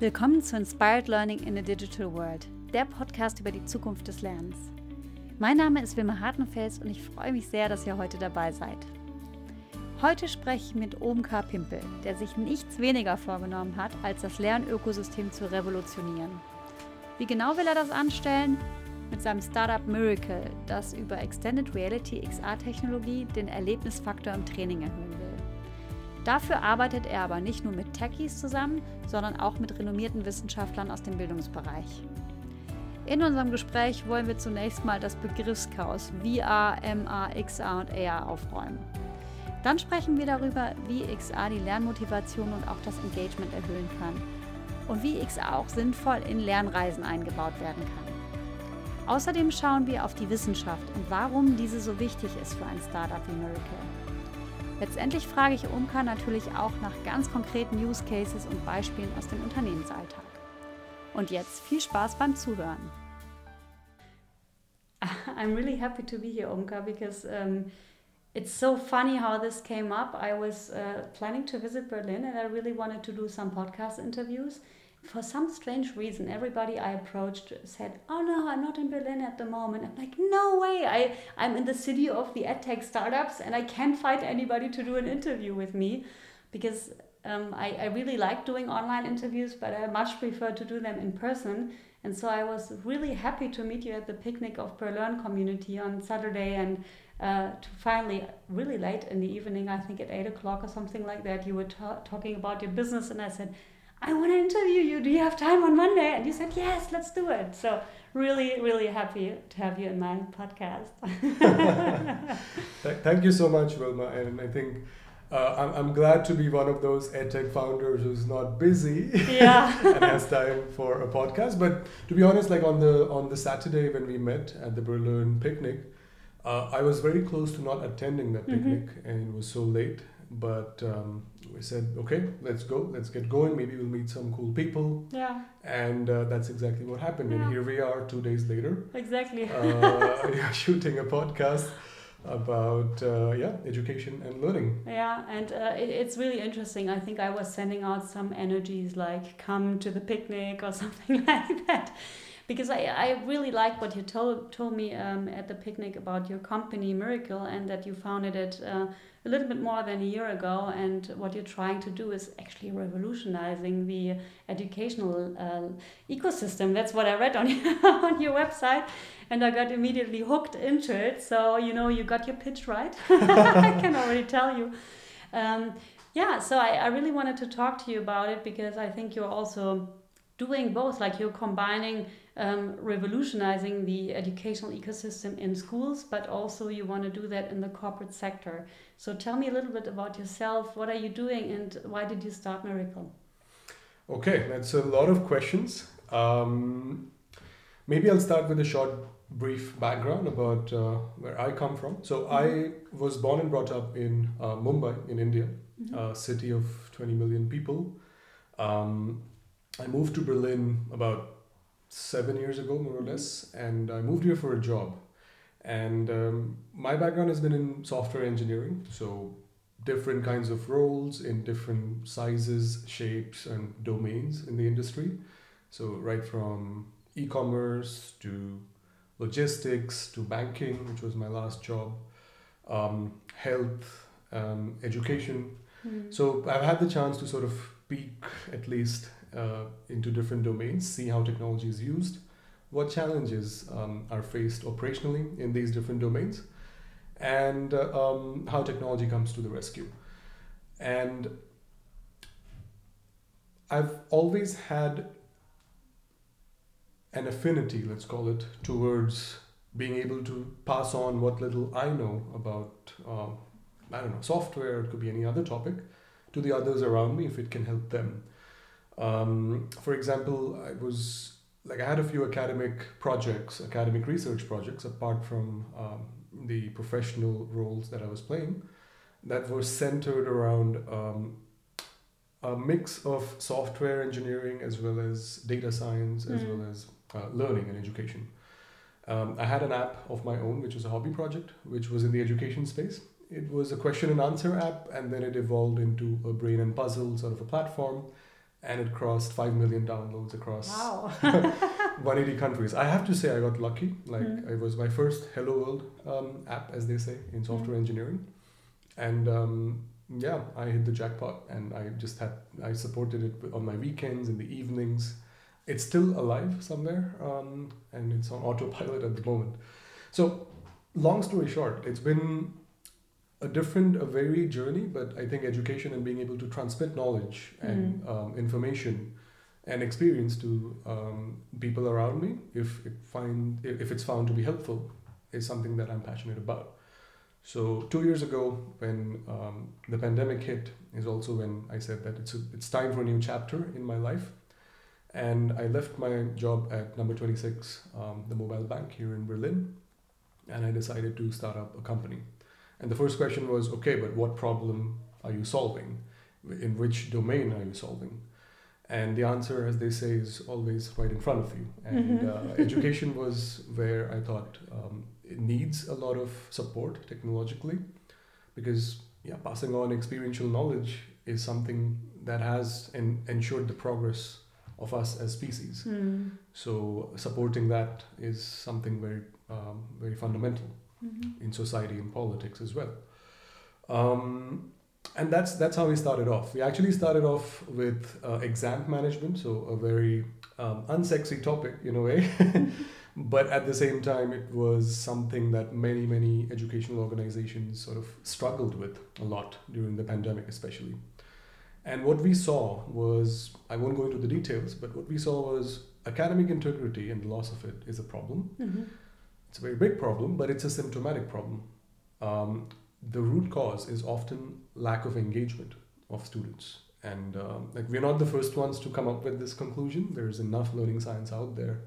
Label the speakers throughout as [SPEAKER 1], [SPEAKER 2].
[SPEAKER 1] Willkommen zu Inspired Learning in a Digital World, der Podcast über die Zukunft des Lernens. Mein Name ist Wilma Hartenfels und ich freue mich sehr, dass ihr heute dabei seid. Heute spreche ich mit Omkar Pimpel, der sich nichts weniger vorgenommen hat, als das Lernökosystem zu revolutionieren. Wie genau will er das anstellen? Mit seinem Startup Miracle, das über Extended Reality XR-Technologie den Erlebnisfaktor im Training erhöhen will. Dafür arbeitet er aber nicht nur mit Techies zusammen, sondern auch mit renommierten Wissenschaftlern aus dem Bildungsbereich. In unserem Gespräch wollen wir zunächst mal das Begriffschaos VR, MR, XR und AR aufräumen. Dann sprechen wir darüber, wie XR die Lernmotivation und auch das Engagement erhöhen kann und wie XR auch sinnvoll in Lernreisen eingebaut werden kann. Außerdem schauen wir auf die Wissenschaft und warum diese so wichtig ist für ein Startup wie Miracle. Letztendlich frage ich Umka natürlich auch nach ganz konkreten Use Cases und Beispielen aus dem Unternehmensalltag. Und jetzt viel Spaß beim Zuhören. I'm really happy to be here, Omka, because um, it's so funny how this came up. I was uh, planning to visit Berlin and I really wanted to do some podcast interviews. For some strange reason, everybody I approached said, "Oh no, I'm not in Berlin at the moment." I'm like, "No way! I I'm in the city of the edtech startups, and I can't find anybody to do an interview with me, because um, I I really like doing online interviews, but I much prefer to do them in person." And so I was really happy to meet you at the picnic of Berlin community on Saturday, and uh, to finally, really late in the evening, I think at eight o'clock or something like that, you were ta talking about your business, and I said I want to interview you. Do you have time on Monday? And you said, yes, let's do it. So, really, really happy to have you in my podcast.
[SPEAKER 2] Thank you so much, Wilma. And I think uh, I'm, I'm glad to be one of those edtech founders who's not busy
[SPEAKER 1] yeah.
[SPEAKER 2] and has time for a podcast. But to be honest, like on the on the Saturday when we met at the Berlin picnic, uh, I was very close to not attending that mm-hmm. picnic, mm-hmm. and it was so late but um, we said okay let's go. Let's get going. Maybe we'll meet some cool people.
[SPEAKER 1] Yeah.
[SPEAKER 2] And uh, that's exactly what happened. Yeah. and here we are two days later.
[SPEAKER 1] Exactly.
[SPEAKER 2] Uh, shooting a podcast about uh, yeah education and learning.
[SPEAKER 1] Yeah and uh, it, it's really interesting. I think i was sending out some energies like come to the picnic or something like that. Because I, I really like what you told told me um, at the picnic about your company Myracle and that you founded it uh, a little bit more than a year ago and what you're trying to do is actually revolutionizing the educational uh, ecosystem. That's what I read on your, on your website and I got immediately hooked into it. So you know you got your pitch right I can already tell you. Um, yeah so I, I really wanted to talk to you about it because I think you're also doing both like you're combining um, revolutionizing the educational ecosystem in schools, but also you want to do that in the corporate sector. So tell me a little bit about yourself. What are you doing and why did you start Myracle?
[SPEAKER 2] Okay, that's a lot of questions. Um, maybe I'll start with a short, brief background about uh, where I come from. So mm-hmm. I was born and brought up in uh, Mumbai, in India, mm-hmm. a city of 20 million people. Um, I moved to Berlin about seven years ago, more or less, and I moved here for a job. And um, my background has been in software engineering, so different kinds of roles in different sizes, shapes, and domains in the industry. So, right from e commerce to logistics to banking, which was my last job, um, health, um, education. Mm. So, I've had the chance to sort of peek at least uh, into different domains, see how technology is used, what challenges um, are faced operationally in these different domains, and uh, um, how technology comes to the rescue. And I've always had an affinity, let's call it, towards being able to pass on what little I know about, uh, I don't know, software, it could be any other topic, to the others around me if it can help them. Um, for example, I was like I had a few academic projects, academic research projects, apart from um, the professional roles that I was playing, that were centered around um, a mix of software engineering as well as data science as mm. well as uh, learning and education. Um, I had an app of my own, which was a hobby project, which was in the education space. It was a question and answer app, and then it evolved into a brain and puzzle sort of a platform and it crossed 5 million downloads across
[SPEAKER 1] wow.
[SPEAKER 2] 180 countries. I have to say, I got lucky. Like,
[SPEAKER 1] Mm.
[SPEAKER 2] it was my first Hello World um, app, as they say, in software
[SPEAKER 1] Mm.
[SPEAKER 2] engineering. And um, yeah, I hit the jackpot and I just had, I supported it on my weekends, in the evenings. It's still alive somewhere um, and it's on autopilot at the moment. So, long story short, it's been a different, a varied journey, but I think education and being able to transmit knowledge and
[SPEAKER 1] Mm.
[SPEAKER 2] um, information and experience to um, people around me, if it find if it's found to be helpful, is something that I'm passionate about. So two years ago, when um, the pandemic hit, is also when I said that it's a, it's time for a new chapter in my life, and I left my job at Number Twenty Six, um, the mobile bank here in Berlin, and I decided to start up a company. And the first question was, okay, but what problem are you solving? In which domain are you solving? And the answer, as they say, is always right in front of you. And
[SPEAKER 1] Mhm.
[SPEAKER 2] uh, education was where I thought um, it needs a lot of support technologically, because yeah, passing on experiential knowledge is something that has en- ensured the progress of us as species.
[SPEAKER 1] Mm.
[SPEAKER 2] So supporting that is something very, um, very fundamental
[SPEAKER 1] Mhm.
[SPEAKER 2] in society and politics as well. Um, and that's that's how we started off. We actually started off with uh, exam management, so a very um, unsexy topic in a way, but at the same time, it was something that many many educational organizations sort of struggled with a lot during the pandemic, especially. And what we saw was, I won't go into the details, but what we saw was academic integrity and the loss of it is a problem.
[SPEAKER 1] Mhm.
[SPEAKER 2] It's a very big problem, but it's a symptomatic problem. Um, the root cause is often lack of engagement of students. And um, like we're not the first ones to come up with this conclusion. There's enough learning science out there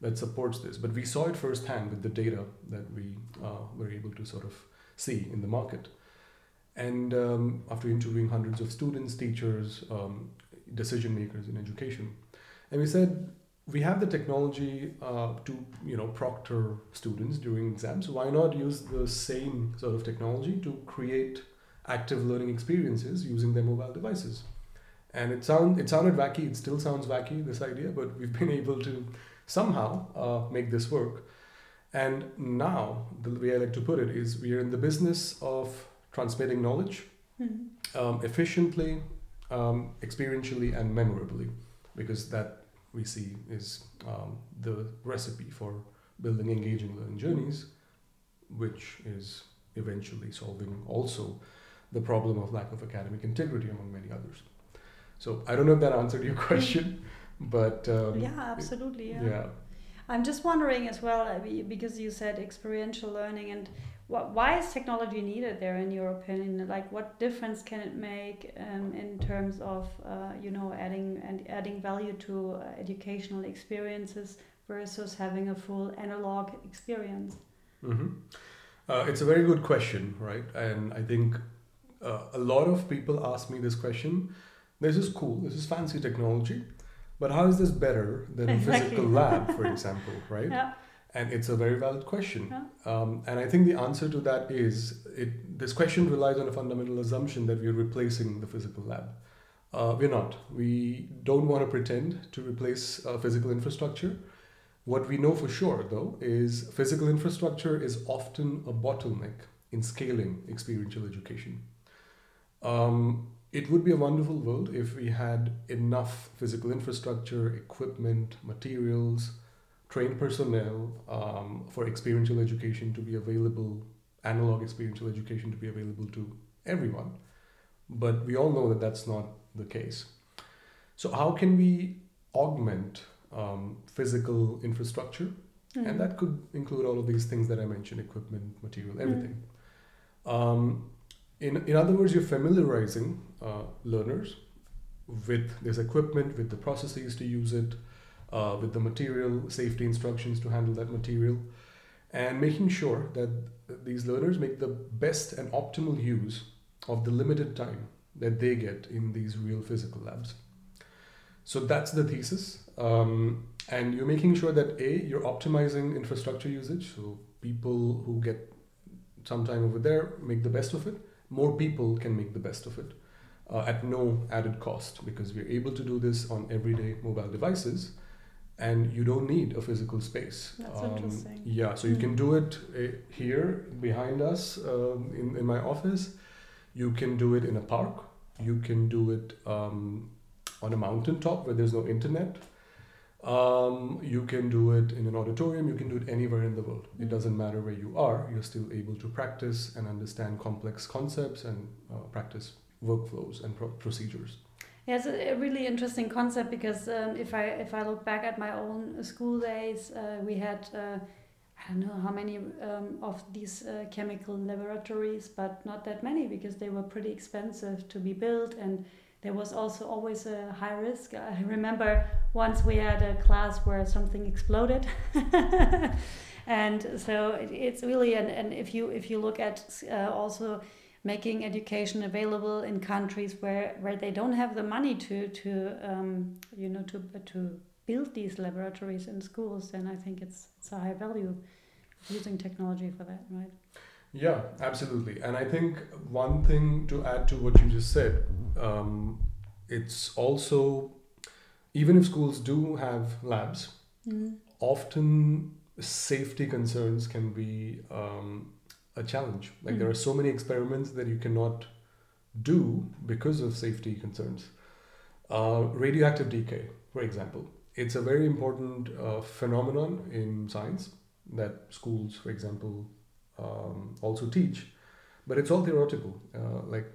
[SPEAKER 2] that supports this. But we saw it firsthand with the data that we uh, were able to sort of see in the market. And um, after interviewing hundreds of students, teachers, um, decision makers in education, and we said we have the technology uh, to you know proctor students during exams. Why not use the same sort of technology to create active learning experiences using their mobile devices? And it sound it sounded wacky it still sounds wacky this idea but we've been able to somehow uh, make this work. And now the way i like to put it is we are in the business of transmitting knowledge
[SPEAKER 1] Mhm.
[SPEAKER 2] um, efficiently, um, experientially, and memorably, because that we see is um, the recipe for building engaging learning journeys, which is eventually solving also the problem of lack of academic integrity among many others. So I don't know if that answered your question, but um,
[SPEAKER 1] yeah, absolutely. Yeah.
[SPEAKER 2] yeah.
[SPEAKER 1] I'm just wondering as well uh, because you said experiential learning and what, why is technology needed there in your opinion? Like, what difference can it make um, in terms of uh, you know adding and adding value to uh, educational experiences versus having a full analog experience?
[SPEAKER 2] hmm Uh, it's a very good question, right? And I think uh, a lot of people ask me this question. This is cool. This is fancy technology, but how is this better than a
[SPEAKER 1] Exactly.
[SPEAKER 2] physical lab, for example, right?
[SPEAKER 1] Yeah.
[SPEAKER 2] And it's a very valid question. Um, and I think the answer to that is it. This question relies on a fundamental assumption that we're replacing the physical lab. Uh, we're not. We don't want to pretend to replace uh, physical infrastructure. What we know for sure, though, is physical infrastructure is often a bottleneck in scaling experiential education. Um, it would be a wonderful world if we had enough physical infrastructure, equipment, materials, trained personnel um, for experiential education to be available, analog experiential education to be available to everyone. But we all know that that's not the case. So, how can we augment um, physical infrastructure?
[SPEAKER 1] Mhm.
[SPEAKER 2] And that could include all of these things that I mentioned equipment, material, everything. Um, in, in other words, you're familiarizing uh, learners with this equipment, with the processes to use it, uh, with the material, safety instructions to handle that material, and making sure that these learners make the best and optimal use of the limited time that they get in these real physical labs. So that's the thesis. Um, and you're making sure that A, you're optimizing infrastructure usage. So people who get some time over there make the best of it. More people can make the best of it. uh, at no added cost because we're able to do this on everyday mobile devices and you don't need a physical space.
[SPEAKER 1] That's um, interesting.
[SPEAKER 2] Yeah, so you can do it uh, here behind us um, in, in my office. You can do it in a park. You can do it um, on a mountaintop where there's no internet. Um, you can do it in an auditorium, you can do it anywhere in the world. It doesn't matter where you are, you're still able to practice and understand complex concepts and uh, practice workflows and pro- procedures.
[SPEAKER 1] Yeah, it's a really interesting concept because um, if I if I look back at my own school days, uh, we had uh, I don't know how many um, of these uh, chemical laboratories, but not that many because they were pretty expensive to be built and there was also always a high risk. I remember once we had a class where something exploded. and so it's really and, and if you if you look at uh, also making education available in countries where where they don't have the money to to um, you know to to build these laboratories in schools then I think it's it's a high value using technology for that right
[SPEAKER 2] yeah, absolutely. And I think one thing to add to what you just said, um, it's also, even if schools do have labs, mm. often safety concerns can be um, a challenge. Like mm. there are so many experiments that you cannot do because of safety concerns. Uh, radioactive decay, for example, it's a very important uh, phenomenon in science that schools, for example, um, also teach but it's all theoretical uh, like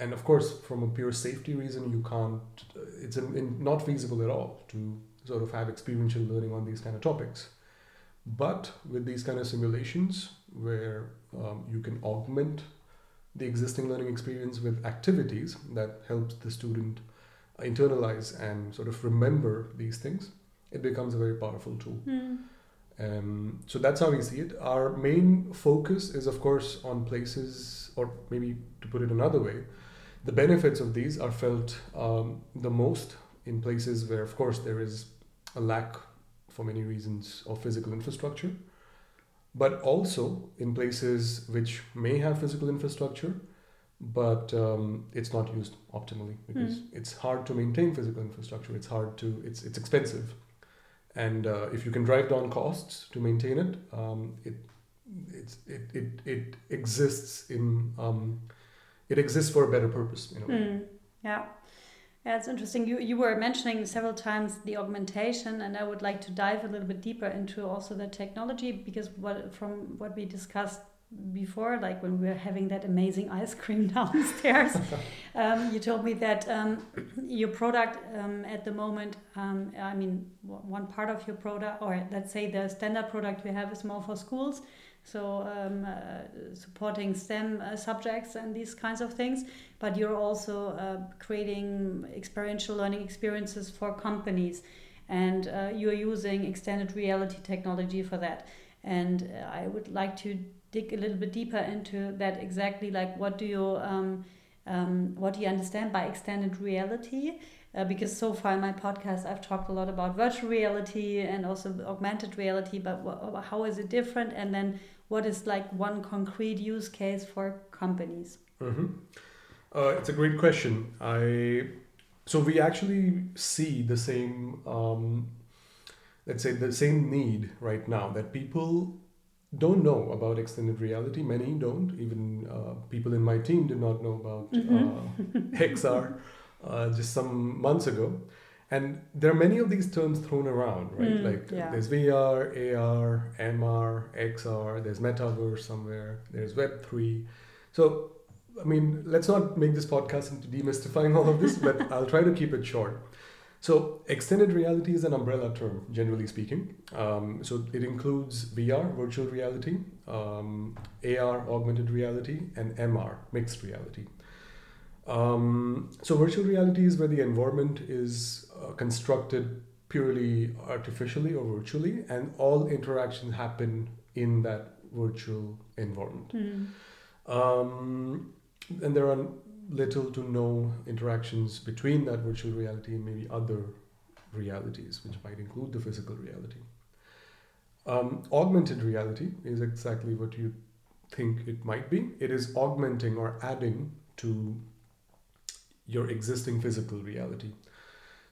[SPEAKER 2] and of course from a pure safety reason you can't it's in, in not feasible at all to sort of have experiential learning on these kind of topics but with these kind of simulations where um, you can augment the existing learning experience with activities that helps the student internalize and sort of remember these things it becomes a very powerful tool mm. Um, so that's how we see it. Our main focus is, of course, on places, or maybe to put it another way, the benefits of these are felt um, the most in places where, of course, there is a lack, for many reasons, of physical infrastructure, but also in places which may have physical infrastructure, but um, it's not used optimally because mm. it's hard to maintain physical infrastructure. It's hard to, it's, it's expensive and uh, if you can drive down costs to maintain it, um, it, it, it, it exists in um, it exists for a better purpose in a way. Mm,
[SPEAKER 1] yeah. Yeah, it's interesting. You you were mentioning several times the augmentation, and I would like to dive a little bit deeper into also the technology because what from what we discussed before, like when we were having that amazing ice cream downstairs, um, you told me that um, your product um, at the moment, um, I mean, one part of your product, or let's say the standard product we have is more for schools, so um, uh, supporting STEM uh, subjects and these kinds of things. But you're also uh, creating experiential learning experiences for companies, and uh, you're using extended reality technology for that. And uh, I would like to dig a little bit deeper into that exactly like what do you um, um, what do you understand by extended reality uh, because so far in my podcast I've talked a lot about virtual reality and also augmented reality but how is it different and then what is like one concrete use case for companies
[SPEAKER 2] mm-hmm. uh, it's a great question I so we actually see the same um, let's say the same need right now that people don't know about extended reality. Many don't. Even uh, people in my team did not know about mm-hmm. uh, XR uh, just some months ago. And there are many of these terms thrown around, right? Mm, like yeah. there's VR, AR, MR, XR, there's metaverse somewhere, there's Web3. So, I mean, let's not make this podcast into demystifying all of this, but I'll try to keep it short. So, extended reality is an umbrella term, generally speaking. Um, so, it includes VR, virtual reality, um, AR, augmented reality, and MR, mixed reality. Um, so, virtual reality is where the environment is uh, constructed purely artificially or virtually, and all interactions happen in that virtual environment. Mm. and there are little to no interactions between that virtual reality and maybe other realities, which might include the physical reality. Um, augmented reality is exactly what you think it might be. It is augmenting or adding to your existing physical reality.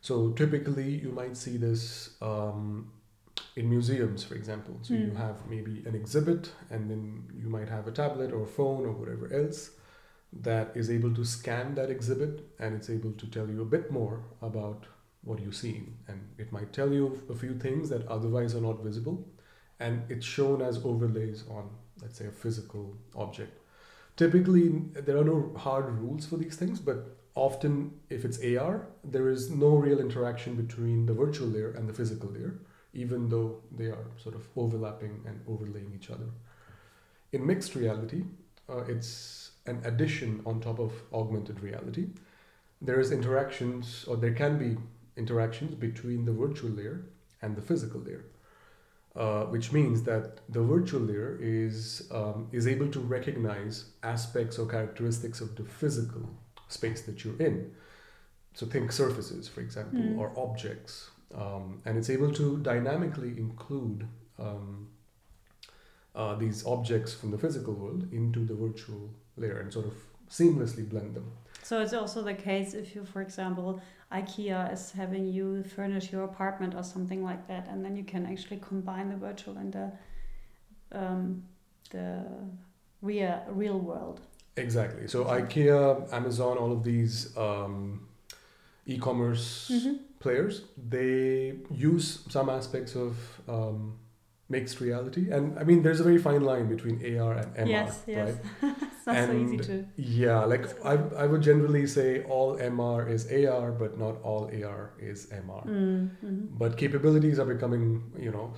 [SPEAKER 2] So typically, you might see this um, in museums, for example. So you
[SPEAKER 1] Mm.
[SPEAKER 2] have maybe an exhibit, and then you might have a tablet or phone or whatever else that is able to scan that exhibit, and it's able to tell you a bit more about what you're seeing, and it might tell you a few things that otherwise are not visible, and it's shown as overlays on, let's say, a physical object. Typically, there are no hard rules for these things, but often if it's AR, there is no real interaction between the virtual layer and the physical layer, even though they are sort of overlapping and overlaying each other. In mixed reality, uh, it's an addition on top of augmented reality. There is interactions, or there can be interactions between the virtual layer and the physical layer. Uh, which means that the virtual layer is um, is able to recognize aspects or characteristics of the physical space that you're in. So think surfaces, for example,
[SPEAKER 1] Mm.
[SPEAKER 2] or objects, um, and it's able to dynamically include um, uh, these objects from the physical world into the virtual layer and sort of seamlessly blend them.
[SPEAKER 1] So it's also the case if you, for example, IKEA is having you furnish your apartment or something like that, and then you can actually combine the virtual and the um, the real real world.
[SPEAKER 2] Exactly. So IKEA, Amazon, all of these um, e-commerce
[SPEAKER 1] Mhm.
[SPEAKER 2] players, they use some aspects of um, mixed reality, and I mean, there's a very fine line between AR and MR,
[SPEAKER 1] yes, yes.
[SPEAKER 2] right?
[SPEAKER 1] it's not so easy
[SPEAKER 2] And-
[SPEAKER 1] to.
[SPEAKER 2] Yeah, like I, I would generally say all MR is AR, but not all AR is MR.
[SPEAKER 1] Mm, mhm.
[SPEAKER 2] But capabilities are becoming, you know,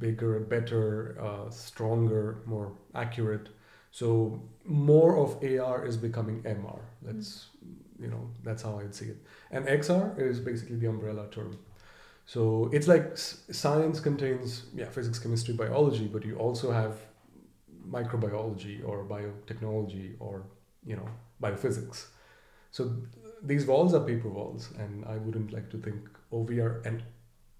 [SPEAKER 2] bigger, better, uh, stronger, more accurate. So more of AR is becoming MR. That's, you know, that's how I'd see it. And XR is basically the umbrella term. So it's like science contains, yeah, physics, chemistry, biology, but you also have microbiology or biotechnology or, you know, biophysics. So th- these walls are paper walls, and I wouldn't like to think, oh, we are an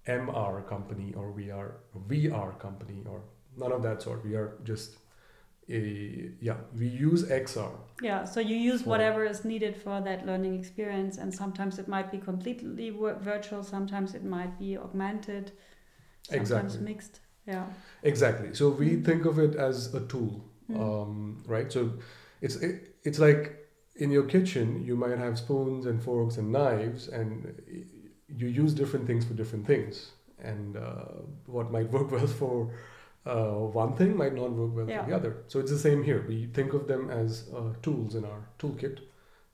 [SPEAKER 2] MR company or we are a VR company or none of that sort. We are just yeah, we use XR.
[SPEAKER 1] Yeah, so you use whatever is needed for that learning experience, and sometimes it might be completely virtual, sometimes it might be augmented, sometimes
[SPEAKER 2] Exactly.
[SPEAKER 1] mixed. Yeah.
[SPEAKER 2] Exactly. So we
[SPEAKER 1] Mm.
[SPEAKER 2] think of it as a tool,
[SPEAKER 1] Mm.
[SPEAKER 2] um, right? So it's it, it's like in your kitchen, you might have spoons and forks and knives, and you use different things for different things. And uh, what might work well for uh, one thing might not work well
[SPEAKER 1] Yeah.
[SPEAKER 2] for the other. So it's the same here. We think of them as uh, tools in our toolkit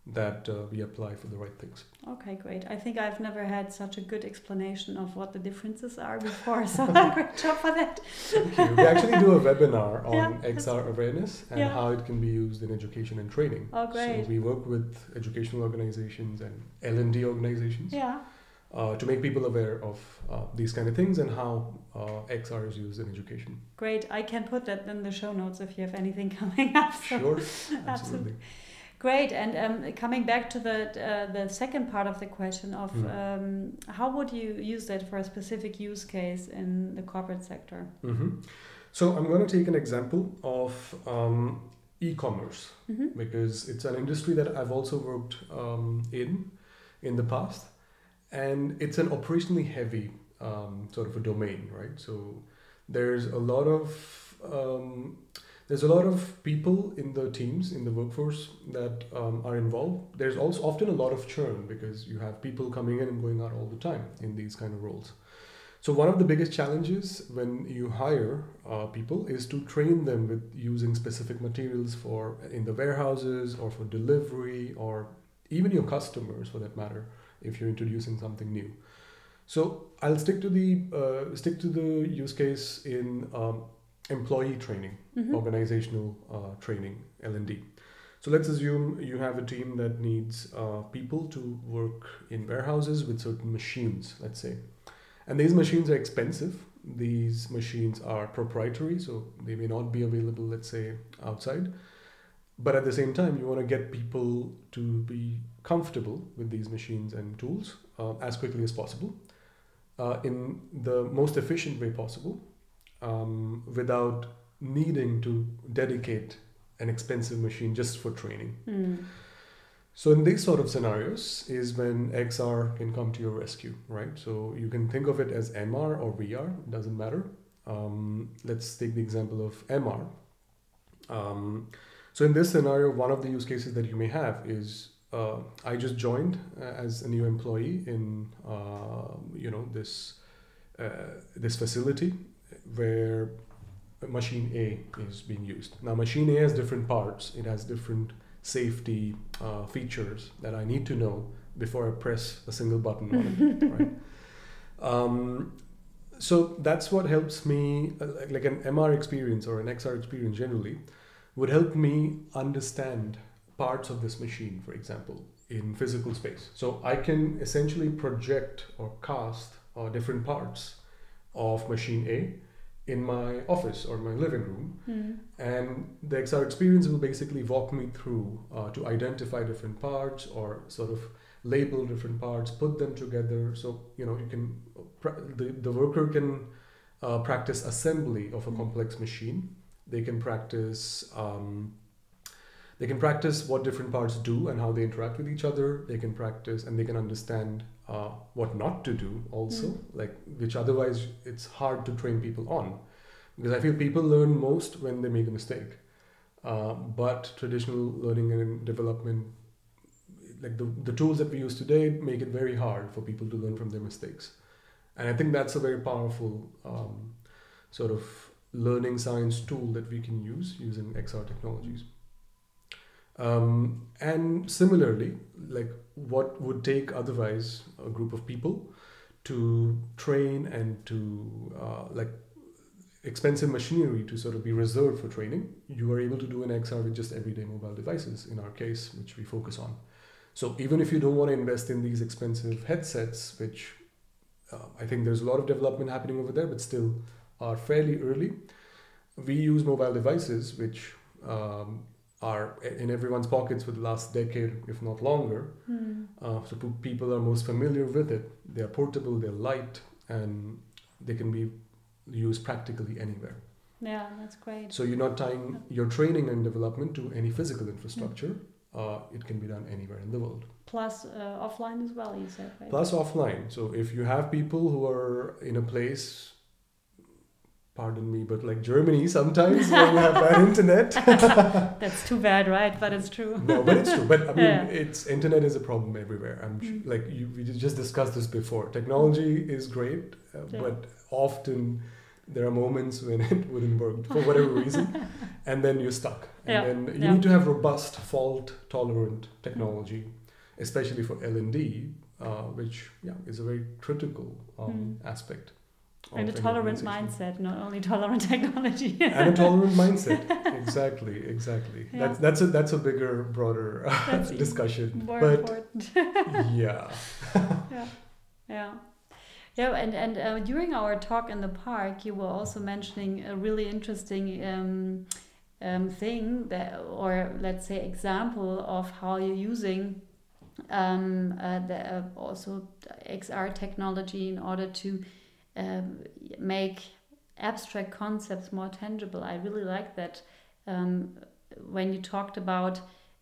[SPEAKER 2] that uh, we apply for the right things.
[SPEAKER 1] Okay, great. I think I've never had such a good explanation of what the differences are before, so great job for that.
[SPEAKER 2] Thank you. We actually do a webinar on
[SPEAKER 1] Yeah.
[SPEAKER 2] XR awareness and
[SPEAKER 1] Yeah.
[SPEAKER 2] how it can be used in education and training.
[SPEAKER 1] Oh, great.
[SPEAKER 2] So we work with educational organizations and L&D organizations
[SPEAKER 1] Yeah.
[SPEAKER 2] Uh, to make people aware of uh, these kind of things and how uh, XR is used in education.
[SPEAKER 1] Great. I can put that in the show notes if you have anything coming up. So
[SPEAKER 2] Sure, absolutely.
[SPEAKER 1] Great. And um, coming back to the uh, the second part of the question of
[SPEAKER 2] Mm.
[SPEAKER 1] um, how would you use that for a specific use case in the corporate sector?
[SPEAKER 2] hmm So I'm going to take an example of um, e-commerce
[SPEAKER 1] hmm
[SPEAKER 2] because it's an industry that I've also worked um, in in the past, and it's an operationally heavy um, sort of a domain, right? So there's a lot of um, there's a lot of people in the teams in the workforce that um, are involved. There's also often a lot of churn because you have people coming in and going out all the time in these kind of roles. So one of the biggest challenges when you hire uh, people is to train them with using specific materials for in the warehouses or for delivery or even your customers for that matter if you're introducing something new. So I'll stick to the uh, stick to the use case in um, employee training,
[SPEAKER 1] hmm
[SPEAKER 2] organizational uh, training, L and D. So let's assume you have a team that needs uh, people to work in warehouses with certain machines, let's say, and these machines are expensive. These machines are proprietary, so they may not be available, let's say, outside. But at the same time, you want to get people to be comfortable with these machines and tools uh, as quickly as possible uh, in the most efficient way possible um, without needing to dedicate an expensive machine just for training.
[SPEAKER 1] Mm.
[SPEAKER 2] So in these sort of scenarios is when XR can come to your rescue, right? So you can think of it as MR or VR, doesn't matter. Um, let's take the example of MR. Um, so in this scenario, one of the use cases that you may have is uh, I just joined uh, as a new employee in uh, you know this uh, this facility where machine A is being used. Now machine A has different parts. It has different safety uh, features that I need to know before I press a single button on it. right. Um, so that's what helps me, uh, like an MR experience or an XR experience generally, would help me understand parts of this machine, for example, in physical space. So I can essentially project or cast uh, different parts of machine A in my office or my living room.
[SPEAKER 1] Mm.
[SPEAKER 2] And the XR experience will basically walk me through uh, to identify different parts or sort of label different parts, put them together. So, you know, you can, the, the worker can uh, practice assembly of a
[SPEAKER 1] Mm.
[SPEAKER 2] complex machine. They can practice. Um, they can practice what different parts do and how they interact with each other. They can practice and they can understand uh, what not to do also,
[SPEAKER 1] Mm.
[SPEAKER 2] like which otherwise it's hard to train people on, because I feel people learn most when they make a mistake. Uh, but traditional learning and development, like the, the tools that we use today, make it very hard for people to learn from their mistakes. And I think that's a very powerful um, sort of learning science tool that we can use using XR technologies. Um, and similarly, like what would take otherwise a group of people to train and to uh, like expensive machinery to sort of be reserved for training, you are able to do an XR with just everyday mobile devices in our case, which we focus on. So even if you don't want to invest in these expensive headsets, which uh, I think there's a lot of development happening over there, but still are fairly early, we use mobile devices which um, are in everyone's pockets for the last decade, if not longer.
[SPEAKER 1] Mm.
[SPEAKER 2] Uh, so people are most familiar with it. They are portable, they're light, and they can be used practically anywhere.
[SPEAKER 1] Yeah, that's great.
[SPEAKER 2] So you're not tying your training and development to any physical infrastructure. Uh, it can be done anywhere in the world.
[SPEAKER 1] Plus uh, offline as well, you said, right?
[SPEAKER 2] Plus offline. So if you have people who are in a place, pardon me, but like Germany, sometimes when you have bad internet.
[SPEAKER 1] That's too bad, right? But it's true.
[SPEAKER 2] no, but it's true. But I mean,
[SPEAKER 1] Yeah.
[SPEAKER 2] it's internet is a problem everywhere. I'm
[SPEAKER 1] Mm.
[SPEAKER 2] like you, we just discussed this before. Technology is great, uh,
[SPEAKER 1] Yeah.
[SPEAKER 2] but often there are moments when it wouldn't work for whatever reason, and then you're stuck. And
[SPEAKER 1] Yeah,
[SPEAKER 2] then you need to have robust, fault-tolerant technology, especially for L and D, uh, which yeah is a very critical um, aspect.
[SPEAKER 1] And a tolerant mindset, not only tolerant technology.
[SPEAKER 2] and a tolerant mindset. Exactly, exactly.
[SPEAKER 1] Yeah.
[SPEAKER 2] That's that's a that's a bigger, broader discussion.
[SPEAKER 1] More
[SPEAKER 2] but
[SPEAKER 1] important.
[SPEAKER 2] yeah,
[SPEAKER 1] Yeah. Yeah, and, and uh, during our talk in the park, you were also mentioning a really interesting um, um, thing that, or let's say, example of how you're using um, uh, the, uh, also XR technology in order to um, make abstract concepts more tangible. I really like that um, when you talked about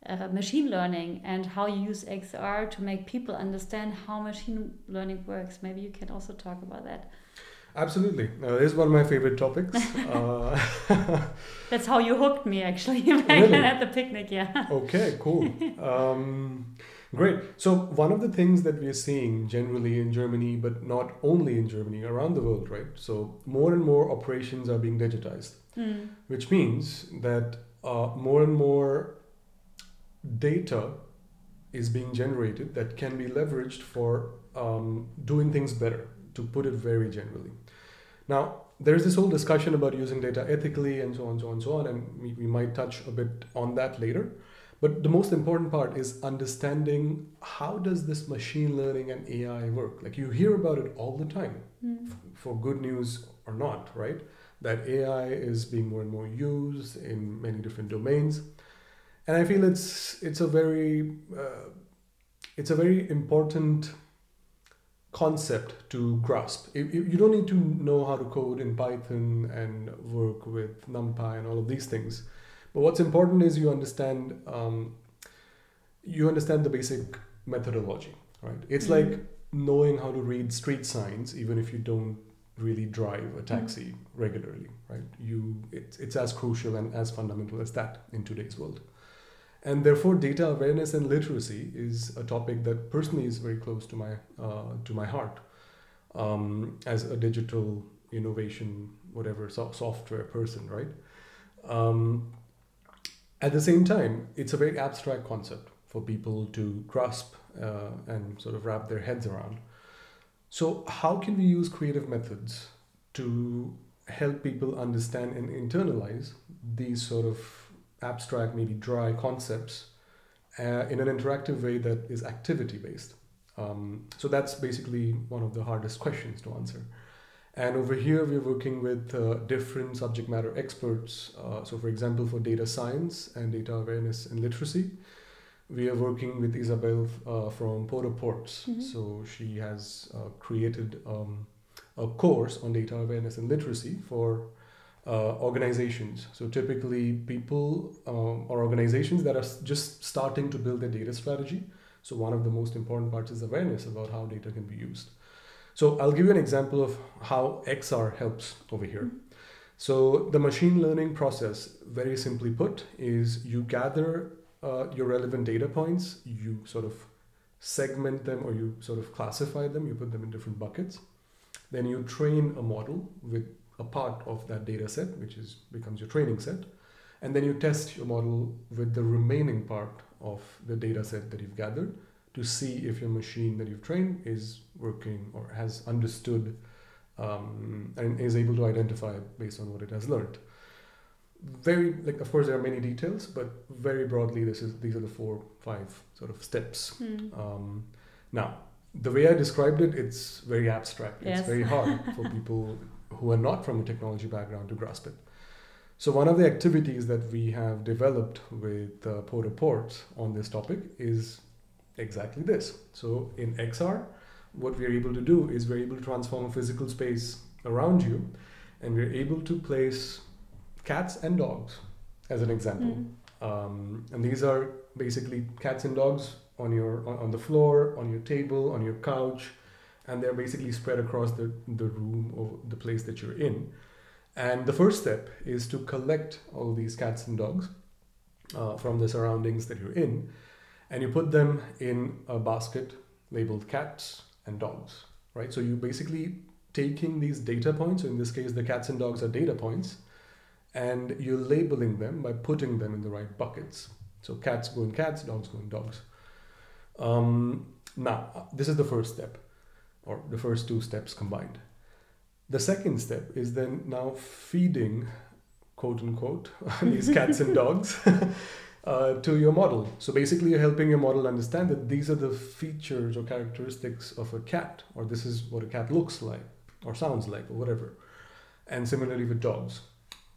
[SPEAKER 1] uh, machine learning and how you use XR to make people understand how machine learning works. Maybe you can also talk about that.
[SPEAKER 2] absolutely. Uh, this is one of my favorite topics. uh,
[SPEAKER 1] That's how you hooked me actually back
[SPEAKER 2] Really?
[SPEAKER 1] at the picnic. Yeah.
[SPEAKER 2] okay, cool. Um, great. So one of the things that we are seeing generally in Germany, but not only in Germany, around the world, right? So more and more operations are being digitized.
[SPEAKER 1] Mm.
[SPEAKER 2] which means that uh, more and more data is being generated that can be leveraged for um, doing things better, to put it very generally. Now, there's this whole discussion about using data ethically and so on, so on, so on, and we, we might touch a bit on that later. But the most important part is understanding how does this machine learning and AI work? Like you hear about it all the time
[SPEAKER 1] Mm.
[SPEAKER 2] for good news or not, right? That AI is being more and more used in many different domains, and I feel it's it's a very uh, it's a very important concept to grasp. You don't need to know how to code in Python and work with NumPy and all of these things, but what's important is you understand um, you understand the basic methodology, right? It's
[SPEAKER 1] Mhm.
[SPEAKER 2] like knowing how to read street signs, even if you don't really drive a taxi regularly, right? You, it's, it's as crucial and as fundamental as that in today's world. And therefore, data awareness and literacy is a topic that personally is very close to my uh, to my heart. Um, as a digital innovation, whatever so- software person, right? Um, at the same time, it's a very abstract concept for people to grasp uh, and sort of wrap their heads around. So, how can we use creative methods to help people understand and internalize these sort of abstract, maybe dry concepts uh, in an interactive way that is activity based? Um, so, that's basically one of the hardest questions to answer. And over here, we're working with uh, different subject matter experts. Uh, so, for example, for data science and data awareness and literacy, we are working with Isabel uh, from Porter Ports.
[SPEAKER 1] Mhm.
[SPEAKER 2] So, she has uh, created um, a course on data awareness and literacy for uh, organizations. So, typically, people um, or organizations that are just starting to build their data strategy. So, one of the most important parts is awareness about how data can be used. So I'll give you an example of how XR helps over here. So the machine learning process, very simply put, is you gather uh, your relevant data points, you sort of segment them or you sort of classify them, you put them in different buckets. Then you train a model with a part of that data set, which is becomes your training set. And then you test your model with the remaining part of the data set that you've gathered to see if your machine that you've trained is working or has understood um, and is able to identify based on what it has learned. Very like of course there are many details, but very broadly this is these are the four five sort of steps.
[SPEAKER 1] Hmm.
[SPEAKER 2] Um, now the way I described it, it's very abstract.
[SPEAKER 1] Yes.
[SPEAKER 2] It's very hard for people who are not from a technology background to grasp it. So one of the activities that we have developed with uh, Porter Ports on this topic is exactly this. So in XR, what we're able to do is we're able to transform a physical space around you, and we're able to place cats and dogs, as an example.
[SPEAKER 1] Hmm.
[SPEAKER 2] Um, and these are basically cats and dogs on your on, on the floor, on your table, on your couch, and they're basically spread across the, the room or the place that you're in. And the first step is to collect all these cats and dogs uh, from the surroundings that you're in, and you put them in a basket labeled cats and dogs, right? So you basically taking these data points, so in this case, the cats and dogs are data points, and you're labeling them by putting them in the right buckets. So cats go in cats, dogs go in dogs. Um, now, this is the first step, or the first two steps combined. The second step is then now feeding, quote unquote, these cats and dogs uh, to your model. So basically, you're helping your model understand that these are the features or characteristics of a cat, or this is what a cat looks like, or sounds like, or whatever. And similarly with dogs.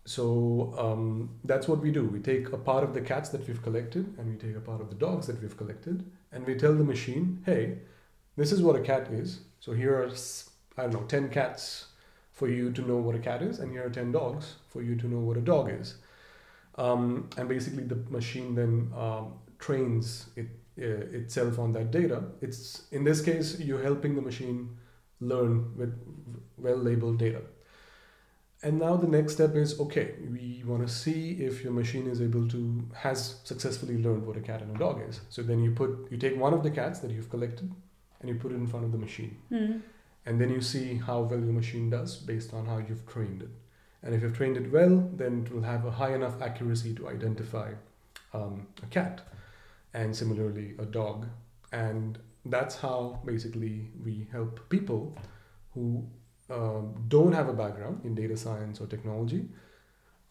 [SPEAKER 2] So um, that's what we do. We take a part of the cats that we've collected, and we take a part of the dogs that we've collected, and we tell the machine, hey, this is what a cat is. So here are, I don't know, 10 cats for you to know what a cat is, and here are 10 dogs for you to know what a dog is. Um, and basically, the machine then um, trains it, uh, itself on that data. It's in this case, you're helping the machine learn with well labeled data. And now the next step is okay, we want to see if your machine is able to has successfully learned what a cat and a dog is. So then you put you take one of the cats that you've collected and you put it in front of the machine.
[SPEAKER 1] Hmm.
[SPEAKER 2] And then you see how well your machine does based on how you've trained it. And if you've trained it well, then it will have a high enough accuracy to identify um, a cat and similarly a dog. And that's how basically we help people who um, don't have a background in data science or technology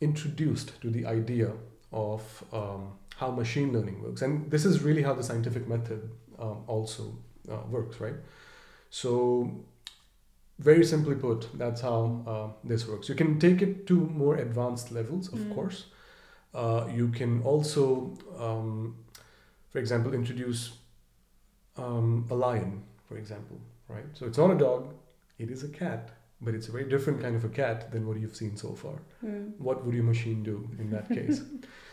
[SPEAKER 2] introduced to the idea of um, how machine learning works. And this is really how the scientific method um, also uh, works, right? So, very simply put, that's how uh, this works. You can take it to more advanced levels, of
[SPEAKER 1] Mm.
[SPEAKER 2] course. Uh, you can also, um, for example, introduce um, a lion, for example, right? So it's not a dog, it is a cat, but it's a very different kind of a cat than what you've seen so far.
[SPEAKER 1] Mm.
[SPEAKER 2] What would your machine do in that case?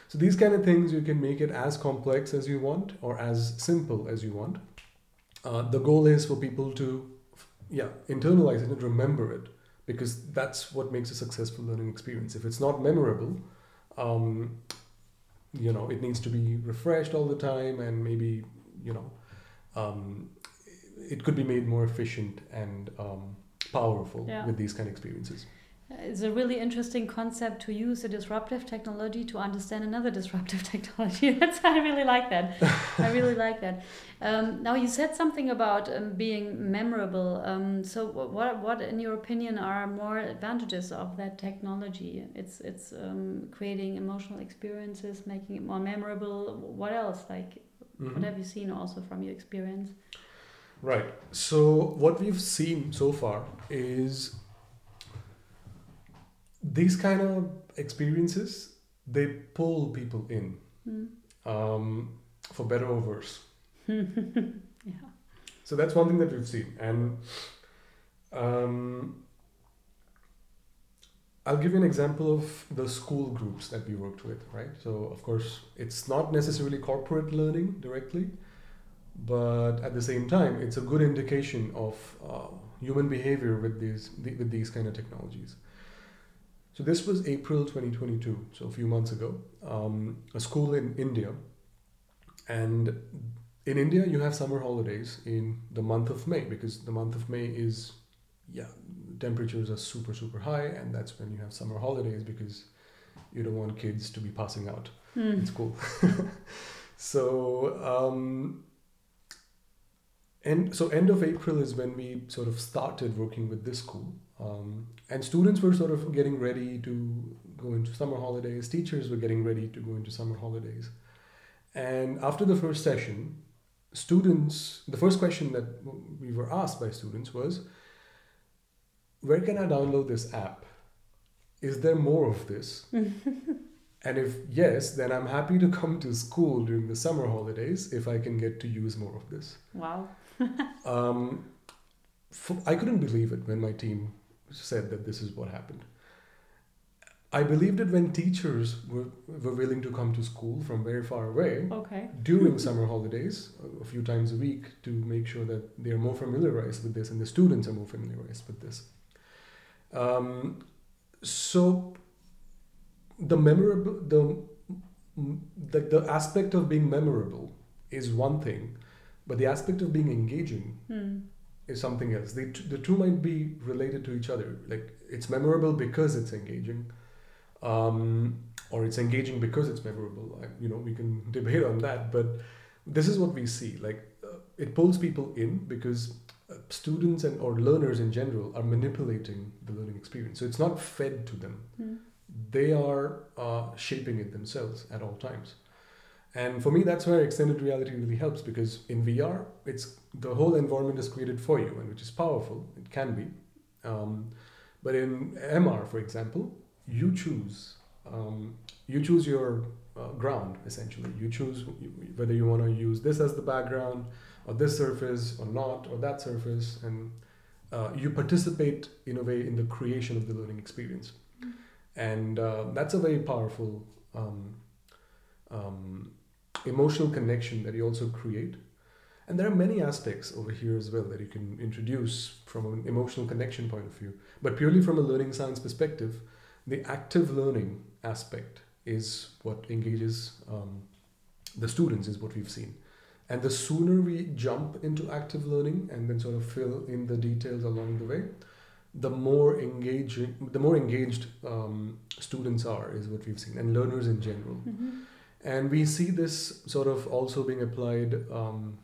[SPEAKER 2] so these kind of things you can make it as complex as you want or as simple as you want. Uh, the goal is for people to, yeah, internalize it and remember it because that's what makes a successful learning experience. If it's not memorable, um, you know, it needs to be refreshed all the time and maybe, you know, um, it could be made more efficient and um, powerful
[SPEAKER 1] Yeah.
[SPEAKER 2] with these kind of experiences.
[SPEAKER 1] It's a really interesting concept to use a disruptive technology to understand another disruptive technology. That's I really like that. I really like that. Um, now you said something about um, being memorable. Um, so what what in your opinion are more advantages of that technology? It's it's um, creating emotional experiences, making it more memorable. What else? Like
[SPEAKER 2] Mhm.
[SPEAKER 1] what have you seen also from your experience?
[SPEAKER 2] Right. So what we've seen so far is these kind of experiences they pull people in,
[SPEAKER 1] Hmm.
[SPEAKER 2] um, for better or worse.
[SPEAKER 1] yeah.
[SPEAKER 2] So that's one thing that we've seen, and um, I'll give you an example of the school groups that we worked with. Right. So of course it's not necessarily corporate learning directly, but at the same time it's a good indication of uh, human behavior with these with these kind of technologies. So this was April 2022, so a few months ago. Um, a school in India, and in India you have summer holidays in the month of May because the month of May is, yeah, temperatures are super super high, and that's when you have summer holidays because you don't want kids to be passing out
[SPEAKER 1] Hmm.
[SPEAKER 2] in school. so um, and so end of April is when we sort of started working with this school, um, and students were sort of getting ready to go into summer holidays. Teachers were getting ready to go into summer holidays, and after the first session, students the first question that we were asked by students was, "Where can I download this app? Is there more of this?" And if yes, then I'm happy to come to school during the summer holidays if I can get to use more of this.
[SPEAKER 1] Wow.
[SPEAKER 2] Um, I couldn't believe it when my team said that this is what happened. I believed it when teachers were, were willing to come to school from very far away
[SPEAKER 1] Okay.
[SPEAKER 2] during summer holidays a- few times a week to make sure that they're more familiarized with this and the students are more familiarized with this. Um, so the memorable the the, the aspect of being memorable is one thing, but the aspect of being engaging
[SPEAKER 1] Hmm.
[SPEAKER 2] Is something else. They the two might be related to each other. Like it's memorable because it's engaging, um, or it's engaging because it's memorable. Like, you know, we can debate on that, but this is what we see. Like uh, it pulls people in because uh, students and or learners in general are manipulating the learning experience. So it's not fed to them.
[SPEAKER 1] Hmm.
[SPEAKER 2] They are uh, shaping it themselves at all times. And for me, that's where extended reality really helps because in VR, it's the whole environment is created for you, and which is powerful. It can be, um, but in MR, for example, you choose. Um, you choose your uh, ground essentially. You choose whether you want to use this as the background, or this surface, or not, or that surface, and uh, you participate in a way in the creation of the learning experience, and uh, that's a very powerful. Um, um, emotional connection that you also create. And there are many aspects over here as well that you can introduce from an emotional connection point of view. But purely from a learning science perspective, the active learning aspect is what engages um, the students, is what we've seen. And the sooner we jump into active learning and then sort of fill in the details along the way, the more engaging, the more engaged um, students are, is what we've seen, and learners in general.
[SPEAKER 1] Mhm.
[SPEAKER 2] And we see this sort of also being applied um,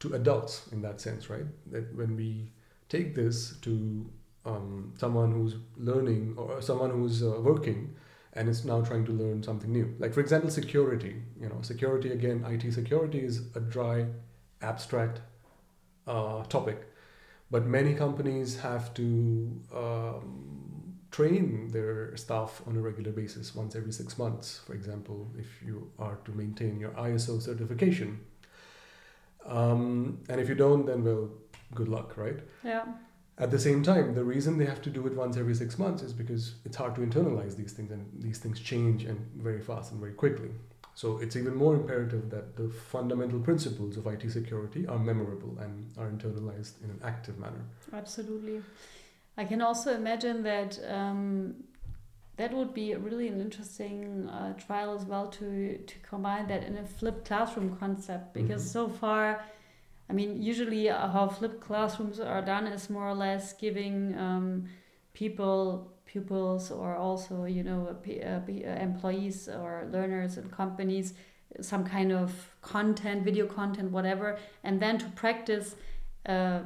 [SPEAKER 2] to adults in that sense, right? That when we take this to um, someone who's learning or someone who's uh, working and is now trying to learn something new. Like, for example, security. You know, security again, IT security is a dry, abstract uh, topic. But many companies have to um, train their staff on a regular basis, once every six months, for example, if you are to maintain your ISO certification. Um, and if you don't, then well, good luck, right?
[SPEAKER 1] Yeah.
[SPEAKER 2] At the same time, the reason they have to do it once every six months is because it's hard to internalize these things and these things change and very fast and very quickly. So it's even more imperative that the fundamental principles of IT security are memorable and are internalized in an active manner.
[SPEAKER 1] Absolutely. I can also imagine that um, that would be really an interesting uh, trial as well to to combine that in a flipped classroom concept because mm-hmm. so far i mean usually how flipped classrooms are done is more or less giving um, people pupils or also you know uh, employees or learners and companies some kind of content video content whatever and then to practice uh,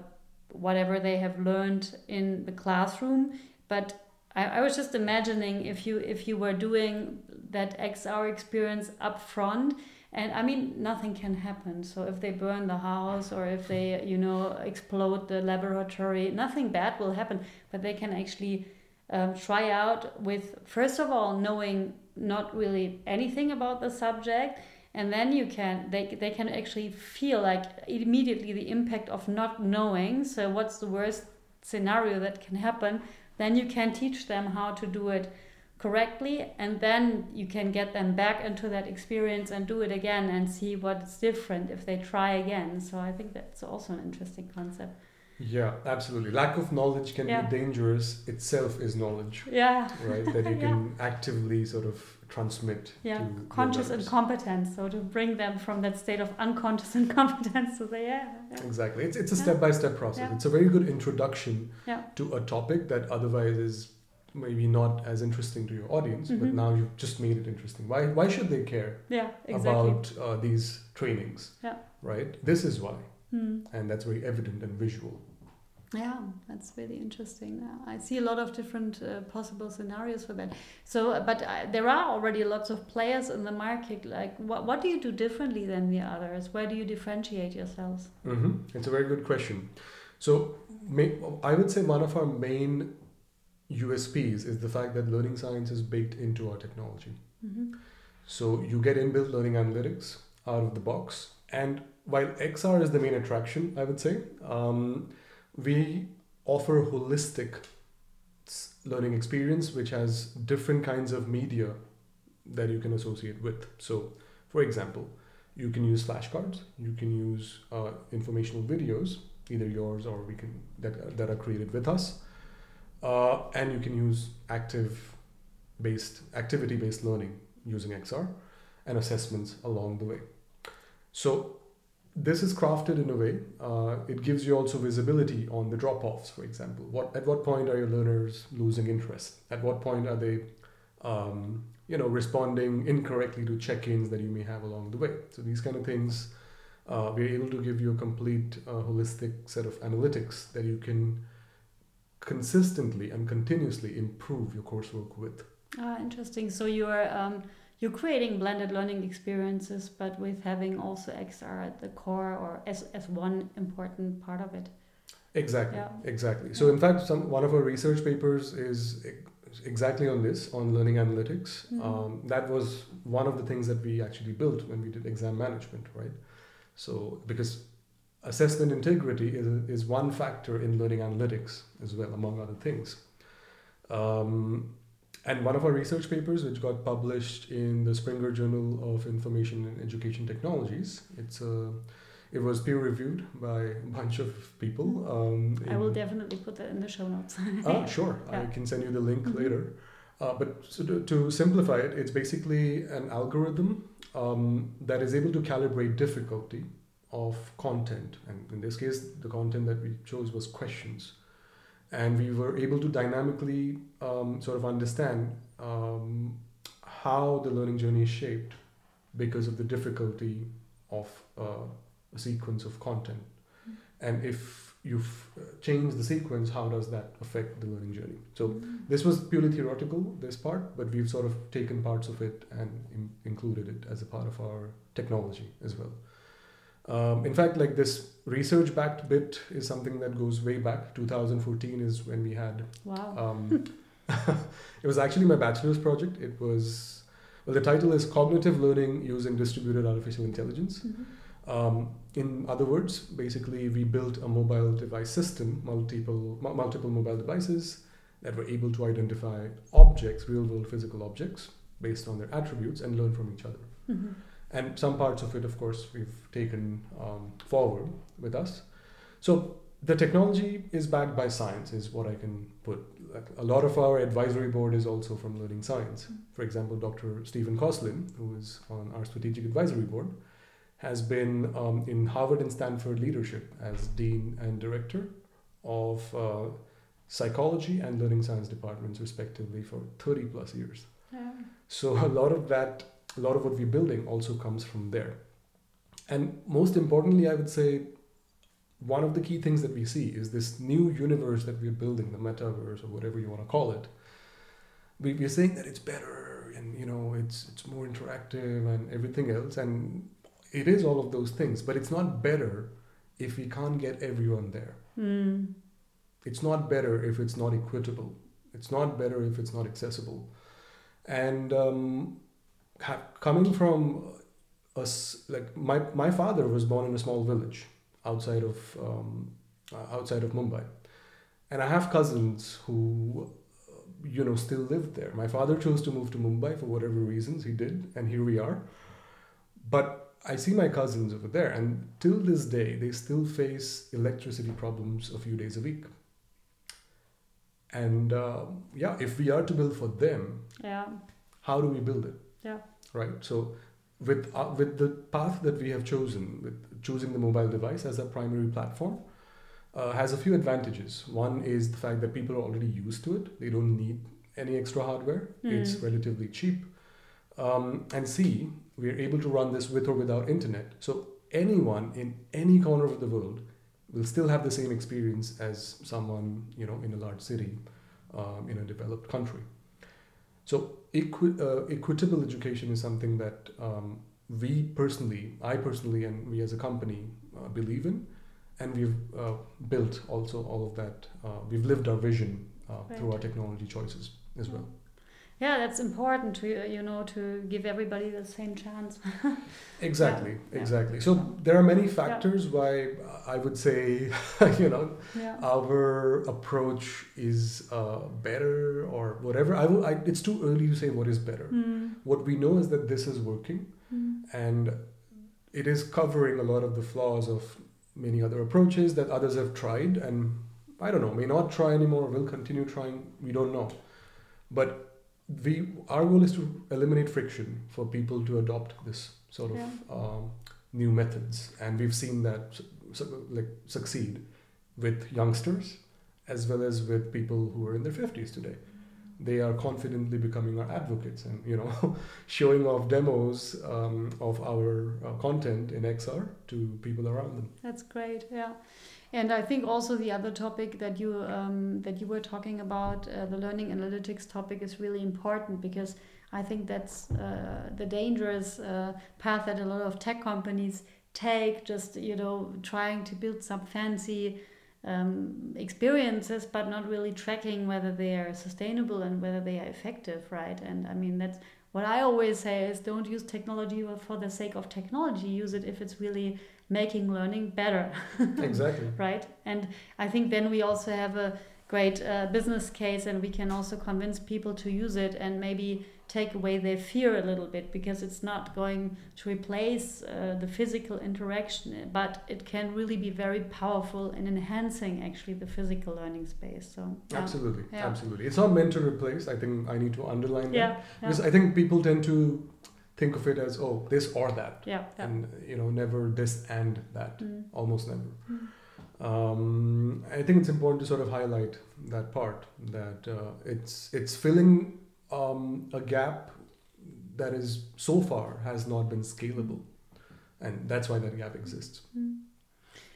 [SPEAKER 1] whatever they have learned in the classroom but I, I was just imagining if you if you were doing that XR experience up front and I mean nothing can happen. So if they burn the house or if they you know explode the laboratory, nothing bad will happen. But they can actually um, try out with first of all knowing not really anything about the subject and then you can they, they can actually feel like immediately the impact of not knowing. So what's the worst scenario that can happen? Then you can teach them how to do it correctly and then you can get them back into that experience and do it again and see what's different if they try again. So i think that's also an interesting concept
[SPEAKER 2] yeah absolutely. Lack of knowledge can yeah. be dangerous. Itself is knowledge
[SPEAKER 1] yeah.
[SPEAKER 2] right? That you can yeah. actively sort of transmit
[SPEAKER 1] yeah conscious incompetence so to bring them from that state of unconscious incompetence to say yeah,
[SPEAKER 2] yeah. exactly. It's, it's a step-by-step process. It's a very good introduction to a topic that otherwise is maybe not as interesting to your audience mm-hmm. but now you've just made it interesting. Why why should they care
[SPEAKER 1] yeah exactly.
[SPEAKER 2] about uh, these trainings
[SPEAKER 1] yeah.
[SPEAKER 2] right? This is why.
[SPEAKER 1] Mm.
[SPEAKER 2] and that's very evident and visual
[SPEAKER 1] yeah, that's really interesting. I see a lot of different uh, possible scenarios for that. So, uh, but uh, there are already lots of players in the market. Like, what, what do you do differently than the others? Where do you differentiate yourselves?
[SPEAKER 2] Mm-hmm. It's a very good question. So, may, I would say one of our main USPs is the fact that learning science is baked into our technology.
[SPEAKER 1] Mm-hmm.
[SPEAKER 2] So, you get inbuilt learning analytics out of the box. And while XR is the main attraction, I would say, um, we offer holistic learning experience which has different kinds of media that you can associate with. So for example you can use flashcards you can use uh, informational videos either yours or we can that, that are created with us. Uh, and you can use active based activity based learning using xr and assessments along the way. So this is crafted in a way uh, it gives you also visibility on the drop-offs for example. What at what point are your learners losing interest? At what point are they um, you know responding incorrectly to check-ins that you may have along the way? So these kind of things uh, we're able to give you a complete uh, holistic set of analytics that you can consistently and continuously improve your coursework with.
[SPEAKER 1] Ah interesting. So you're um you're creating blended learning experiences, but with having also XR at the core or as, as one important part of it.
[SPEAKER 2] Exactly, yeah. exactly. So, in fact, some one of our research papers is exactly on this on learning analytics. Mm-hmm. Um, that was one of the things that we actually built when we did exam management, right? So, because assessment integrity is, is one factor in learning analytics as well, among other things. Um, and one of our research papers, which got published in the Springer Journal of Information and Education Technologies, it's a uh, it was peer reviewed by a bunch of people. Um,
[SPEAKER 1] I will definitely put that in the show notes.
[SPEAKER 2] ah, sure. Yeah. I can send you the link mm-hmm. later. Uh, but so to, to, simplify it, it's basically an algorithm um, that is able to calibrate difficulty of content. And in this case, the content that we chose was questions and we were able to dynamically um, sort of understand um, how the learning journey is shaped because of the difficulty of uh, a sequence of content mm-hmm. and if you've uh, changed the sequence how does that affect the learning journey so mm-hmm. this was purely theoretical this part but we've sort of taken parts of it and in- included it as a part of our technology as well um, in fact, like this research backed bit is something that goes way back. 2014 is when we had.
[SPEAKER 1] Wow.
[SPEAKER 2] Um, it was actually my bachelor's project. It was, well, the title is Cognitive Learning Using Distributed Artificial Intelligence.
[SPEAKER 1] Mm-hmm.
[SPEAKER 2] Um, in other words, basically, we built a mobile device system, multiple mu- multiple mobile devices that were able to identify objects, real world physical objects, based on their attributes and learn from each other.
[SPEAKER 1] Mhm.
[SPEAKER 2] And some parts of it, of course, we've taken um, forward with us. So the technology is backed by science, is what I can put. Like a lot of our advisory board is also from Learning Science. For example, Dr. Stephen Kosslyn, who is on our strategic advisory board, has been um, in Harvard and Stanford leadership as dean and director of uh, psychology and learning science departments, respectively, for 30 plus years.
[SPEAKER 1] Yeah.
[SPEAKER 2] So a lot of that, a lot of what we're building also comes from there. And most importantly, I would say one of the key things that we see is this new universe that we're building, the metaverse or whatever you want to call it. We, we're saying that it's better and you know it's it's more interactive and everything else, and it is all of those things. But it's not better if we can't get everyone there.
[SPEAKER 1] Mm.
[SPEAKER 2] It's not better if it's not equitable. It's not better if it's not accessible. And um, coming from us, like my, my father was born in a small village outside of um, uh, outside of Mumbai, and I have cousins who, uh, you know, still live there. My father chose to move to Mumbai for whatever reasons he did, and here we are. But I see my cousins over there, and till this day, they still face electricity problems a few days a week. And uh, yeah, if we are to build for them,
[SPEAKER 1] Yeah.
[SPEAKER 2] how do we build it?
[SPEAKER 1] Yeah.
[SPEAKER 2] Right. So, with uh, with the path that we have chosen, with choosing the mobile device as a primary platform, uh, has a few advantages. One is the fact that people are already used to it; they don't need any extra hardware. It's
[SPEAKER 1] Mm.
[SPEAKER 2] relatively cheap. Um, and C, we are able to run this with or without internet. So anyone in any corner of the world will still have the same experience as someone you know in a large city um, in a developed country. So equi- uh, equitable education is something that um, we personally, I personally, and we as a company uh, believe in, and we've uh, built also all of that. Uh, we've lived our vision uh, through our technology choices as well.
[SPEAKER 1] Yeah, that's important to uh, you know to give everybody the same chance.
[SPEAKER 2] Exactly,
[SPEAKER 1] yeah.
[SPEAKER 2] exactly. So there are many factors why I would say, you know,
[SPEAKER 1] yeah.
[SPEAKER 2] our approach is uh, better or whatever. I will. I, it's too early to say what is better.
[SPEAKER 1] Mm.
[SPEAKER 2] What we know is that this is working,
[SPEAKER 1] Mm.
[SPEAKER 2] and it is covering a lot of the flaws of many other approaches that others have tried, and I don't know, may not try anymore, will continue trying. We don't know, but we our goal is to eliminate friction for people to adopt this sort of
[SPEAKER 1] Yeah.
[SPEAKER 2] um, new methods, and we've seen that su- like succeed with youngsters as well as with people who are in their 50s today they are confidently becoming our advocates and you know showing off demos um, of our uh, content in xr to people around them
[SPEAKER 1] That's great. Yeah, and I think also the other topic that you um, that you were talking about, uh, the learning analytics topic, is really important because I think that's uh, the dangerous uh, path that a lot of tech companies take. Just you know, trying to build some fancy um, experiences, but not really tracking whether they are sustainable and whether they are effective, right? And I mean that's what I always say is don't use technology for the sake of technology. Use it if it's really making learning better,
[SPEAKER 2] exactly
[SPEAKER 1] right? And I think then we also have a great uh, business case and we can also convince people to use it and maybe take away their fear a little bit because it's not going to replace uh, the physical interaction but it can really be very powerful in enhancing actually the physical learning space so yeah.
[SPEAKER 2] absolutely
[SPEAKER 1] Yeah.
[SPEAKER 2] absolutely it's not meant to replace i think i need to underline that
[SPEAKER 1] yeah yeah
[SPEAKER 2] because i think people tend to think of it as oh this or that and you know never this and that
[SPEAKER 1] Mm.
[SPEAKER 2] almost never
[SPEAKER 1] Mm.
[SPEAKER 2] um, I think it's important to sort of highlight that part that uh, it's it's filling um, a gap that is so far has not been scalable, and that's why that gap exists.
[SPEAKER 1] Mm.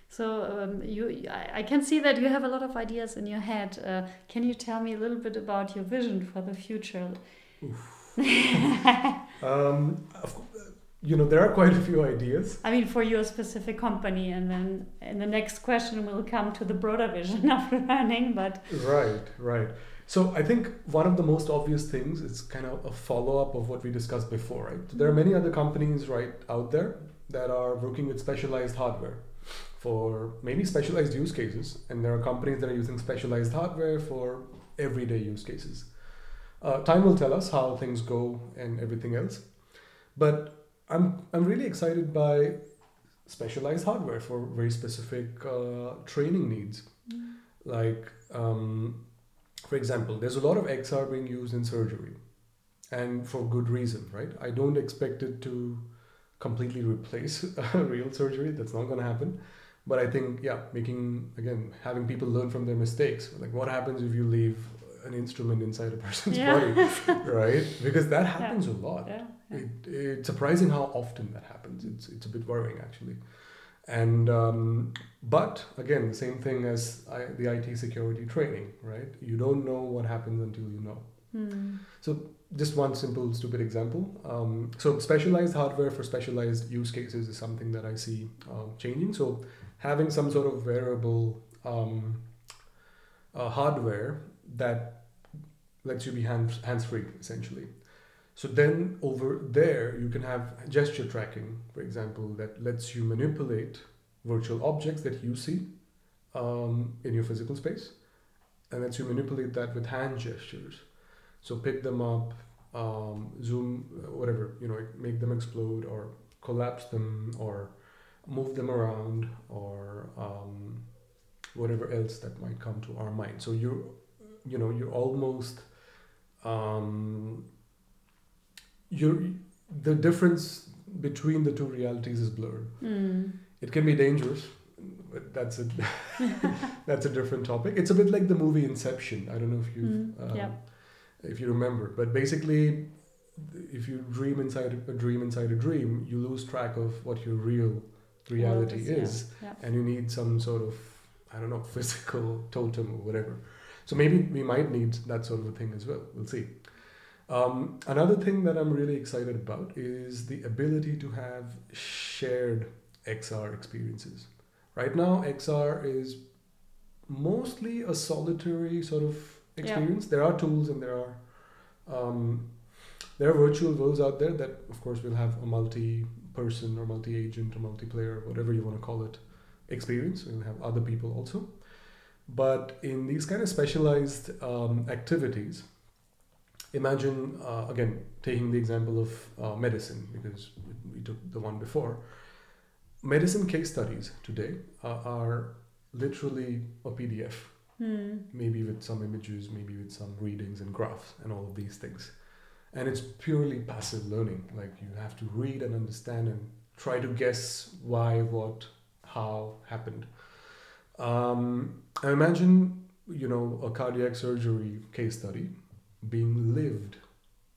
[SPEAKER 1] So um, you, I, I can see that you have a lot of ideas in your head. Uh, can you tell me a little bit about your vision for the future?
[SPEAKER 2] Um, of, you know, there are quite a few ideas.
[SPEAKER 1] I mean, for your specific company, and then in the next question we'll come to the broader vision of learning. But
[SPEAKER 2] Right, right. So I think one of the most obvious things is kind of a follow up of what we discussed before, right? There are many other companies right out there that are working with specialized hardware for maybe specialized use cases, and there are companies that are using specialized hardware for everyday use cases. Uh, time will tell us how things go and everything else, but I'm I'm really excited by specialized hardware for very specific uh, training needs, mm. like. Um, for example, there's a lot of XR being used in surgery, and for good reason, right? I don't expect it to completely replace real surgery. That's not going to happen. But I think, yeah, making again having people learn from their mistakes. Like, what happens if you leave an instrument inside a person's yeah. body, right? Because that happens yeah. a lot. Yeah. It, it's surprising how often that happens. It's it's a bit worrying actually. And um, but again, the same thing as I, the IT security training, right? You don't know what happens until you know. Hmm. So just one simple stupid example. Um, so specialized hardware for specialized use cases is something that I see um, changing. So having some sort of wearable um, uh, hardware that lets you be hands hands free essentially. So then over there you can have gesture tracking, for example, that lets you manipulate virtual objects that you see um, in your physical space, and lets you manipulate that with hand gestures. So pick them up, um, zoom, whatever you know, make them explode or collapse them or move them around or um, whatever else that might come to our mind. So you're, you know, you're almost um, you're the difference between the two realities is blurred. Mm. It can be dangerous, but that's a that's a different topic. It's a bit like the movie Inception. I don't know if you mm. um, yeah. if you remember, but basically, if you dream inside a dream inside a dream, you lose track of what your real reality is, is yeah. Yeah. and you need some sort of I don't know physical totem or whatever. So maybe we might need that sort of a thing as well. We'll see. Um, another thing that I'm really excited about is the ability to have shared XR experiences. Right now, XR is mostly a solitary sort of experience. Yeah. There are tools and there are um, there are virtual worlds out there that, of course, will have a multi-person or multi-agent or multiplayer, whatever you want to call it, experience. We'll have other people also. But in these kind of specialized um, activities, imagine uh, again taking the example of uh, medicine because we took the one before. Medicine case studies today uh, are literally a pdf hmm. maybe with some images maybe with some readings and graphs and all of these things. And it's purely passive learning. Like you have to read and understand and try to guess why what how happened. Um, i imagine you know a cardiac surgery case study being lived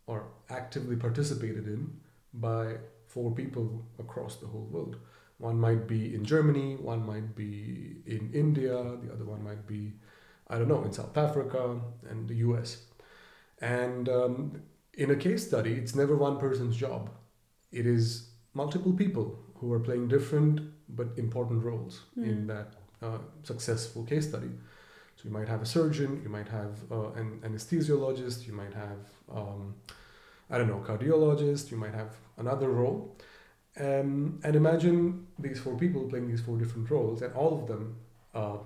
[SPEAKER 2] or actively participated in by four people across the whole world. One might be in Germany, one might be in India, the other one might be, I don't know, in South Africa and the US. And um, in a case study, it's never one person's job. It is multiple people who are playing different but important roles mm. in that uh, successful case study. So you might have a surgeon, you might have uh, an anesthesiologist, you might have, um, I don't know, cardiologist, you might have another role. Um, and imagine these four people playing these four different roles, and all of them uh,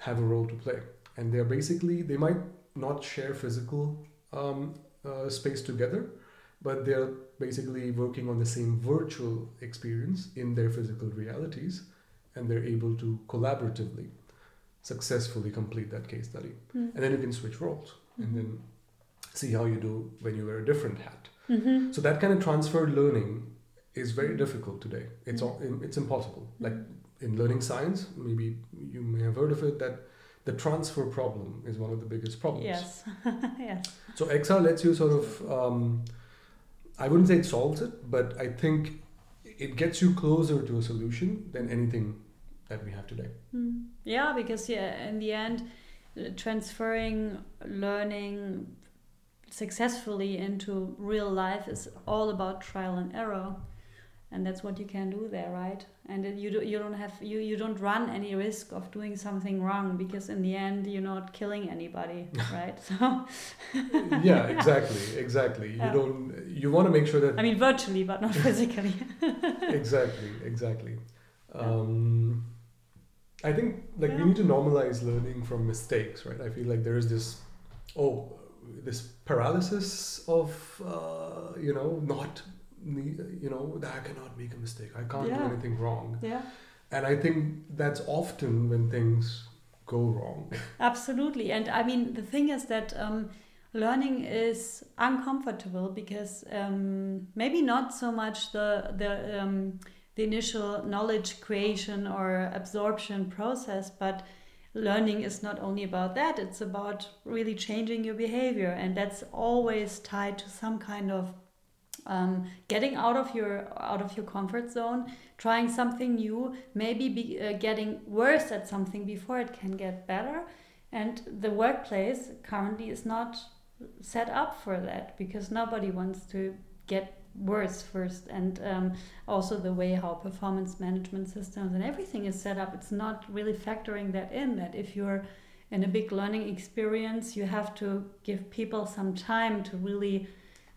[SPEAKER 2] have a role to play. And they're basically, they might not share physical um, uh, space together, but they're basically working on the same virtual experience in their physical realities, and they're able to collaboratively successfully complete that case study. Mm. And then you can switch roles mm-hmm. and then see how you do when you wear a different hat. Mm-hmm. So that kind of transferred learning is very difficult today. It's mm-hmm. it's impossible. Like in learning science, maybe you may have heard of it that the transfer problem is one of the biggest problems.
[SPEAKER 1] Yes. yes.
[SPEAKER 2] So XR lets you sort of um, I wouldn't say it solves it, but I think it gets you closer to a solution than anything that we have today.
[SPEAKER 1] Mm. Yeah, because yeah, in the end, transferring learning successfully into real life is all about trial and error. and that's what you can do there right and you do, you don't have you you don't run any risk of doing something wrong because in the end you're not killing anybody right so
[SPEAKER 2] yeah exactly exactly you yeah. don't you want to make sure that
[SPEAKER 1] i mean virtually but not physically
[SPEAKER 2] exactly exactly um, i think like yeah. we need to normalize learning from mistakes right i feel like there is this oh this paralysis of uh, you know not you know that I cannot make a mistake. I can't yeah. do anything wrong.
[SPEAKER 1] Yeah.
[SPEAKER 2] And I think that's often when things go wrong.
[SPEAKER 1] Absolutely, and I mean the thing is that. Um, learning is uncomfortable because um, maybe not so much the the um, the initial knowledge creation or absorption process, but learning is not only about that; it's about really changing your behavior, and that's always tied to some kind of um, getting out of your out of your comfort zone trying something new maybe be, uh, getting worse at something before it can get better. And the workplace currently is not set up for that because nobody wants to get worse first and um, also the way how performance management systems and everything is set up it's not really factoring that in that if you're in a big learning experience you have to give people some time to really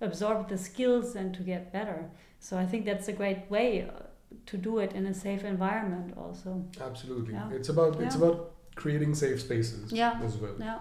[SPEAKER 1] absorb the skills and to get better. So I think that's a great way uh, to do it in a safe environment also.
[SPEAKER 2] Absolutely. Yeah. It's about it's yeah. about creating safe spaces
[SPEAKER 1] yeah.
[SPEAKER 2] as well.
[SPEAKER 1] Yeah.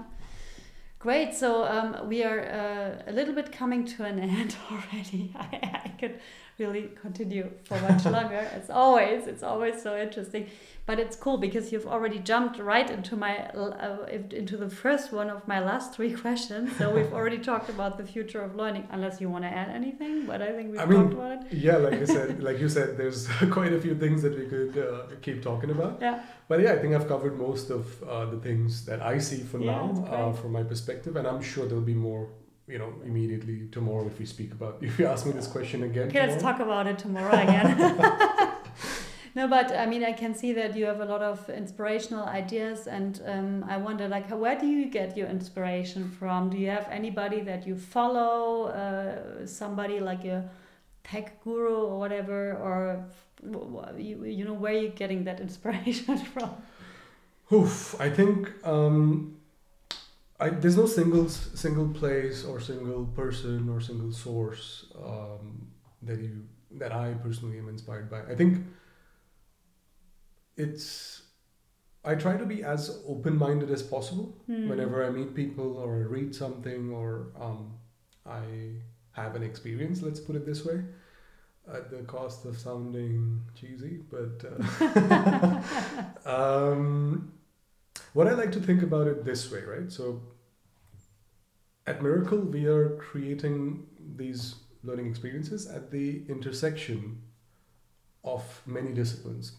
[SPEAKER 1] Great. So um, we are uh, a little bit coming to an end already. I, I could really continue for much longer. It's always, it's always so interesting. But it's cool because you've already jumped right into my uh, into the first one of my last three questions. So we've already talked about the future of learning. Unless you want to add anything, but I think we've I mean, talked about it.
[SPEAKER 2] Yeah, like you said, like you said, there's quite a few things that we could uh, keep talking about.
[SPEAKER 1] Yeah.
[SPEAKER 2] But yeah, I think I've covered most of uh, the things that I see for yeah, now uh, from my perspective, and I'm sure there'll be more you know, immediately tomorrow if we speak about, if you ask me this question again.
[SPEAKER 1] Okay, tomorrow. let's talk about it tomorrow again. no, but I mean, I can see that you have a lot of inspirational ideas, and um, I wonder, like, where do you get your inspiration from? Do you have anybody that you follow, uh, somebody like a tech guru or whatever, or you, you know, where are you getting that inspiration from?
[SPEAKER 2] Oof, I think um, I, there's no single single place or single person or single source um, that you that I personally am inspired by. I think it's I try to be as open minded as possible mm. whenever I meet people or I read something or um, I have an experience. Let's put it this way, at the cost of sounding cheesy, but uh, um, what I like to think about it this way, right? So at Myracle, we are creating these learning experiences at the intersection of many disciplines.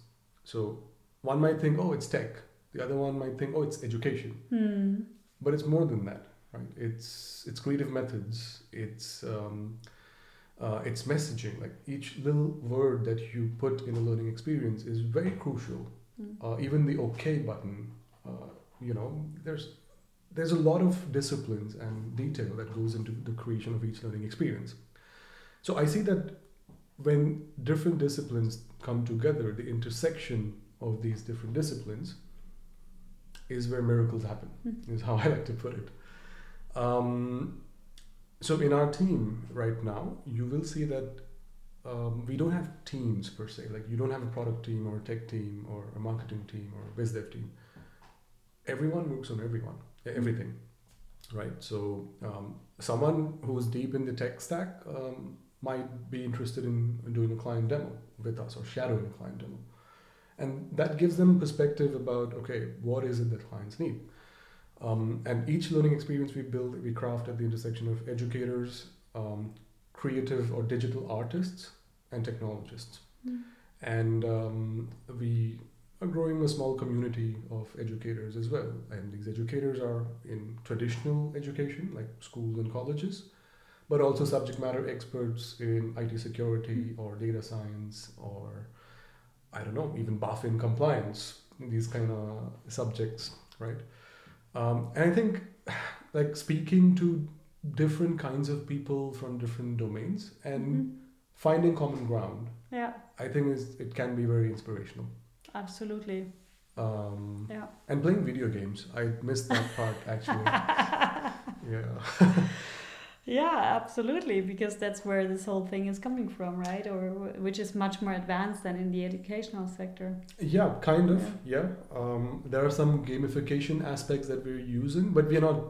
[SPEAKER 2] So one might think, oh, it's tech. The other one might think, oh, it's education.
[SPEAKER 1] Hmm.
[SPEAKER 2] But it's more than that, right? It's it's creative methods. It's um, uh, it's messaging. Like each little word that you put in a learning experience is very crucial.
[SPEAKER 1] Mm.
[SPEAKER 2] Uh, even the OK button, you know, there's there's a lot of disciplines and detail that goes into the creation of each learning experience. So I see that when different disciplines come together, the intersection of these different disciplines is where miracles happen, mm-hmm. is how I like to put it. Um, so in our team right now, you will see that um, we don't have teams per se. Like you don't have a product team or a tech team or a marketing team or a biz dev team. Everyone works on everyone everything, right? So um, someone who's deep in the tech stack um, might be interested in doing a client demo with us or shadowing a client demo, and that gives them perspective about okay, what is it that clients need. Um, and each learning experience we build, we craft at the intersection of educators, um, creative or digital artists, and technologists.
[SPEAKER 1] Mm.
[SPEAKER 2] And um, we are growing a small community of educators as well. And these educators are in traditional education, like schools and colleges, but also subject matter experts in IT security or data science or, I don't know, even BaFin compliance, these kind of subjects, right? Um, and I think, like, speaking to different kinds of people from different domains and mm-hmm. finding common ground
[SPEAKER 1] Yeah.
[SPEAKER 2] I think is it can be very inspirational.
[SPEAKER 1] Absolutely.
[SPEAKER 2] Um,
[SPEAKER 1] Yeah.
[SPEAKER 2] and playing video games, I missed that part actually. yeah.
[SPEAKER 1] Yeah, absolutely, because that's where this whole thing is coming from, right? Or which is much more advanced than in the educational sector.
[SPEAKER 2] Yeah, kind of. Yeah. Um, there are some gamification aspects that we're using, but we're not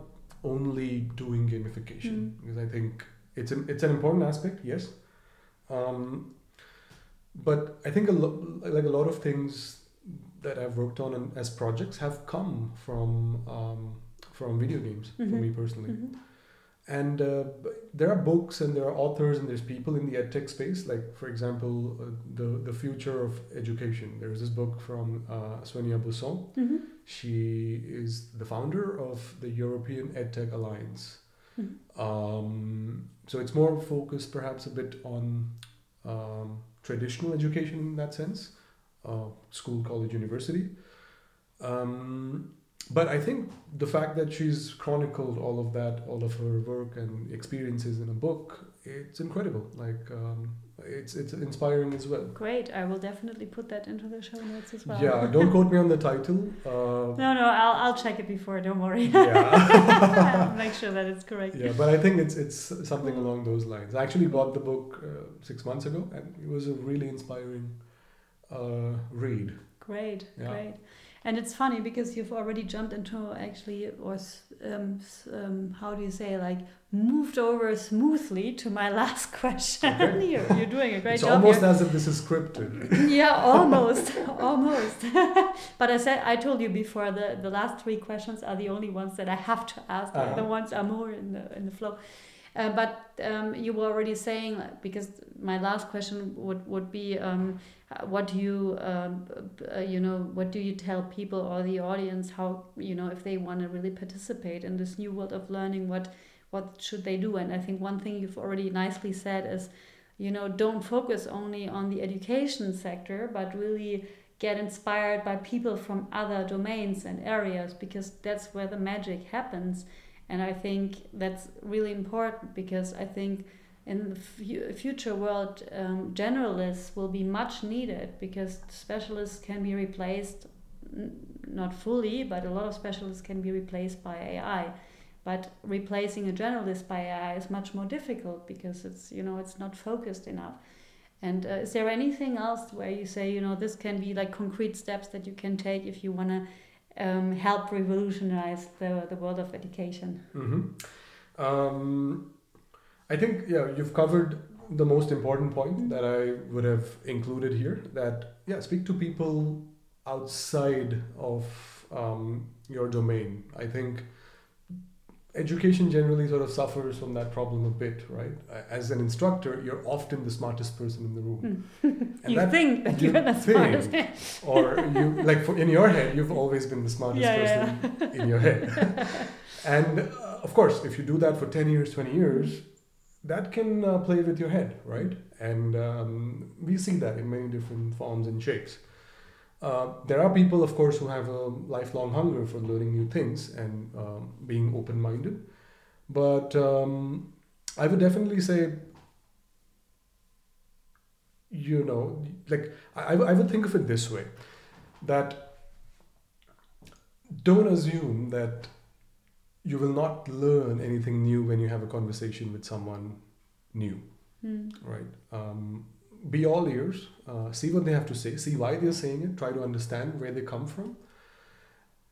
[SPEAKER 2] only doing gamification
[SPEAKER 1] Mm.
[SPEAKER 2] because I think it's an, it's an important aspect. Yes. Um, but I think a lo- like a lot of things that I've worked on and as projects have come from um, from video games for
[SPEAKER 1] Mhm.
[SPEAKER 2] me personally.
[SPEAKER 1] Mhm.
[SPEAKER 2] And uh, there are books and there are authors and there's people in the edtech space. Like for example, uh, the the future of education. There's this book from uh, Svenia Busson.
[SPEAKER 1] Mhm.
[SPEAKER 2] She is the founder of the European EdTech Alliance.
[SPEAKER 1] Mhm.
[SPEAKER 2] Um, so it's more focused, perhaps a bit on um, traditional education in that sense, uh, school, college, university. Um, but I think the fact that she's chronicled all of that, all of her work and experiences in a book, it's incredible. Like um, it's it's inspiring as well.
[SPEAKER 1] Great. I will definitely put that into the show notes as well.
[SPEAKER 2] Yeah, don't quote me on the title. Uh,
[SPEAKER 1] No, no, I'll, I'll check it before. Don't worry.
[SPEAKER 2] Yeah.
[SPEAKER 1] Make sure that it's correct.
[SPEAKER 2] yeah, but I think it's it's something along those lines. I actually bought the book uh, six months ago, and it was a really inspiring uh, read.
[SPEAKER 1] Great,
[SPEAKER 2] Yeah.
[SPEAKER 1] great. And it's funny because you've already jumped into actually, or um, um, how do you say, like moved over smoothly to my last question.
[SPEAKER 2] Okay.
[SPEAKER 1] you're, you're doing a great
[SPEAKER 2] it's
[SPEAKER 1] job.
[SPEAKER 2] It's almost
[SPEAKER 1] here.
[SPEAKER 2] as if this is scripted.
[SPEAKER 1] yeah, almost, almost. but I said, I told you before, the, the last three questions are the only ones that I have to ask. The
[SPEAKER 2] Uh-huh.
[SPEAKER 1] ones are more in the in the flow. Uh, but um, you were already saying because my last question would would be, um, what do you, um, uh, you know, what do you tell people or the audience how you know if they want to really participate in this new world of learning, what what should they do? And I think one thing you've already nicely said is you know don't focus only on the education sector but really get inspired by people from other domains and areas because that's where the magic happens and i think that's really important because i think in the fu- future world um, generalists will be much needed because specialists can be replaced not fully but a lot of specialists can be replaced by ai but replacing a journalist by AI is much more difficult because it's you know it's not focused enough. And uh, is there anything else where you say you know this can be like concrete steps that you can take if you want to um, help revolutionize the, the world of education?
[SPEAKER 2] hmm Um, I think yeah, you've covered the most important point that I would have included here. That yeah, speak to people outside of um, your domain. I think education generally sort of suffers from that problem a bit, right? As an instructor, you're often the smartest person in the room. And
[SPEAKER 1] you
[SPEAKER 2] that-
[SPEAKER 1] think that
[SPEAKER 2] you
[SPEAKER 1] you're the
[SPEAKER 2] think.
[SPEAKER 1] smartest.
[SPEAKER 2] or you like for, in your head you've always been the smartest
[SPEAKER 1] Yeah,
[SPEAKER 2] person in your head and uh, of course if you do that for 10 years 20 years that can uh, play with your head right and um, we see that in many different forms and shapes uh, there are people of course who have a lifelong hunger for learning new things and um, being open-minded but um, i would definitely say you know like I, I would think of it this way that don't assume that you will not learn anything new when you have a conversation with someone new
[SPEAKER 1] Mm.
[SPEAKER 2] right um, be all ears uh, see what they have to say see why they're saying it try to understand where they come from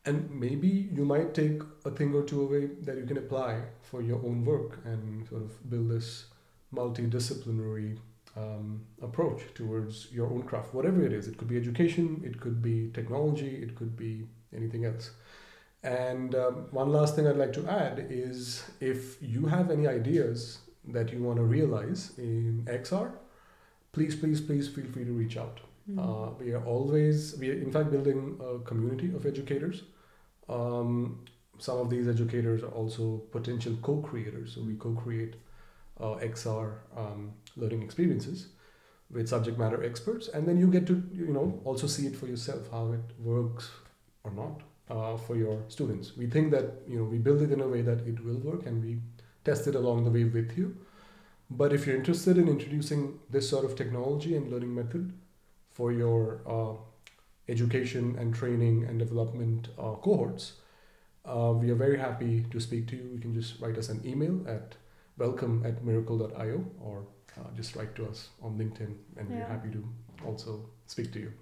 [SPEAKER 2] and maybe you might take a thing or two away that you can apply for your own work and sort of build this multidisciplinary um, approach towards your own craft, whatever it is. It could be education, it could be technology, it could be anything else. And um, one last thing I'd like to add is if you have any ideas that you want to realize in XR, please, please, please feel free to reach out.
[SPEAKER 1] Mm.
[SPEAKER 2] Uh, we are always, we are in fact building a community of educators. Um, some of these educators are also potential co creators. So we co create uh, XR um, learning experiences with subject matter experts. And then you get to, you know, also see it for yourself how it works or not uh, for your students. We think that, you know, we build it in a way that it will work and we test it along the way with you. But if you're interested in introducing this sort of technology and learning method for your uh, education and training and development uh, cohorts, uh, we are very happy to speak to you. You can just write us an email at welcome at myracle.io or uh, just write to us on LinkedIn and we're happy to also speak to you.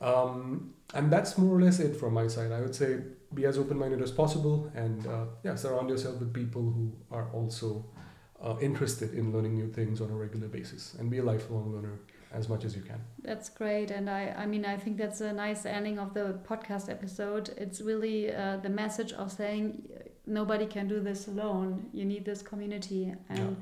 [SPEAKER 2] Um, and that's more or less it from my side. I would say be as open minded as possible and uh, yeah, surround yourself with people who are also uh, interested in learning new things on a regular basis and be a lifelong learner as much as you can.
[SPEAKER 1] That's great, and I, I mean, I think that's a nice ending of the podcast episode. It's really uh, the message of saying nobody can do this alone. You need this community, and
[SPEAKER 2] Yeah.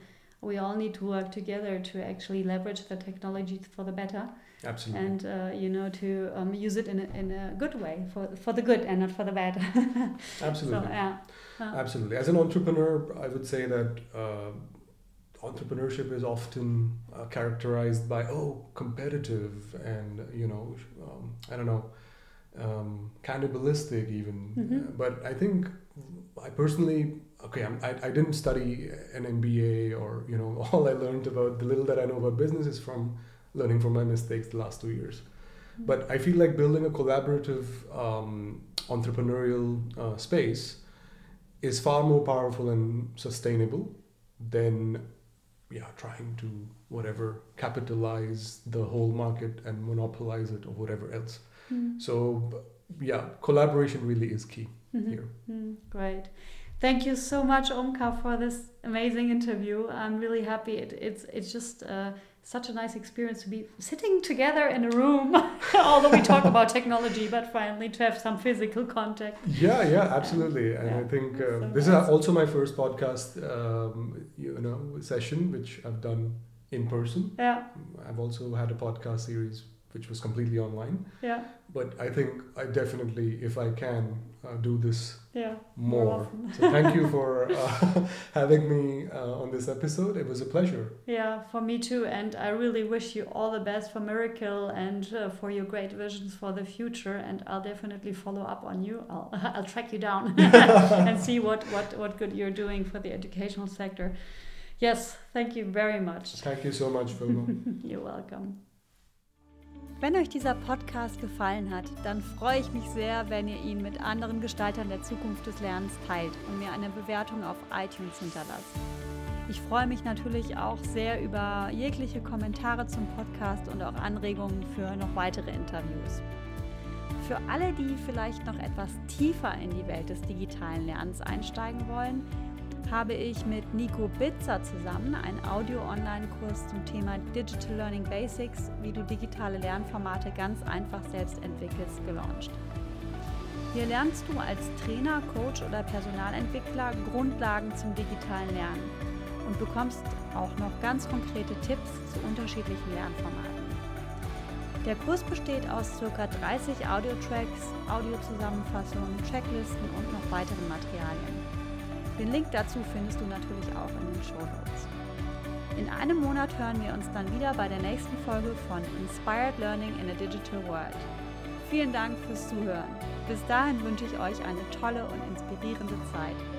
[SPEAKER 1] we all need to work together to actually leverage the technology for the better,
[SPEAKER 2] Absolutely.
[SPEAKER 1] and uh, you know to um, use it in a, in a good way for for the good and not for the bad.
[SPEAKER 2] Absolutely.
[SPEAKER 1] so yeah, Uh,
[SPEAKER 2] Absolutely. As an entrepreneur, I would say that uh, entrepreneurship is often uh, characterized by oh, competitive and you know, um, I don't know, um, cannibalistic even.
[SPEAKER 1] Mhm.
[SPEAKER 2] Uh, but I think I personally, okay, I'm, I I didn't study an MBA or you know, all I learned about the little that I know about business is from learning from my mistakes the last two years. But I feel like building a collaborative um, entrepreneurial uh, space is far more powerful and sustainable than yeah trying to whatever capitalize the whole market and monopolize it or whatever else.
[SPEAKER 1] Mm.
[SPEAKER 2] So yeah, collaboration really is key
[SPEAKER 1] Mhm.
[SPEAKER 2] here.
[SPEAKER 1] Mm, great. Thank you so much, Omkar, for this amazing interview. I'm really happy. It, it's it's just uh, such a nice experience to be sitting together in a room, although we talk about technology, but finally to have some physical contact.
[SPEAKER 2] Yeah, yeah, absolutely. And
[SPEAKER 1] Yeah,
[SPEAKER 2] I think um,
[SPEAKER 1] so
[SPEAKER 2] this
[SPEAKER 1] nice.
[SPEAKER 2] is also my first podcast, um, you know, session which I've done in person.
[SPEAKER 1] Yeah,
[SPEAKER 2] I've also had a podcast series which was completely online.
[SPEAKER 1] yeah,
[SPEAKER 2] But I think I definitely, if I can, uh, do this
[SPEAKER 1] yeah.
[SPEAKER 2] more.
[SPEAKER 1] often.
[SPEAKER 2] so thank you for uh, having me uh, on this episode. It was a pleasure.
[SPEAKER 1] Yeah, for me too. And I really wish you all the best for Myracle and uh, for your great visions for the future. And I'll definitely follow up on you. I'll, I'll track you down and see what, what, what good you're doing for the educational sector. Yes, thank you very much.
[SPEAKER 2] Thank you so much, Wilma.
[SPEAKER 1] You're welcome.
[SPEAKER 3] Wenn euch dieser Podcast gefallen hat, dann freue ich mich sehr, wenn ihr ihn mit anderen Gestaltern der Zukunft des Lernens teilt und mir eine Bewertung auf iTunes hinterlasst. Ich freue mich natürlich auch sehr über jegliche Kommentare zum Podcast und auch Anregungen für noch weitere Interviews. Für alle, die vielleicht noch etwas tiefer in die Welt des digitalen Lernens einsteigen wollen, habe ich mit Nico Bitzer zusammen einen Audio-Online-Kurs zum Thema Digital Learning Basics, wie du digitale Lernformate ganz einfach selbst entwickelst, gelauncht. Hier lernst du als Trainer, Coach oder Personalentwickler Grundlagen zum digitalen Lernen und bekommst auch noch ganz konkrete Tipps zu unterschiedlichen Lernformaten. Der Kurs besteht aus ca. 30 Audio-Tracks, Audiozusammenfassungen, Checklisten und noch weiteren Materialien. Den Link dazu findest du natürlich auch in den Show Notes. In einem Monat hören wir uns dann wieder bei der nächsten Folge von Inspired Learning in a Digital World. Vielen Dank fürs Zuhören. Bis dahin wünsche ich euch eine tolle und inspirierende Zeit.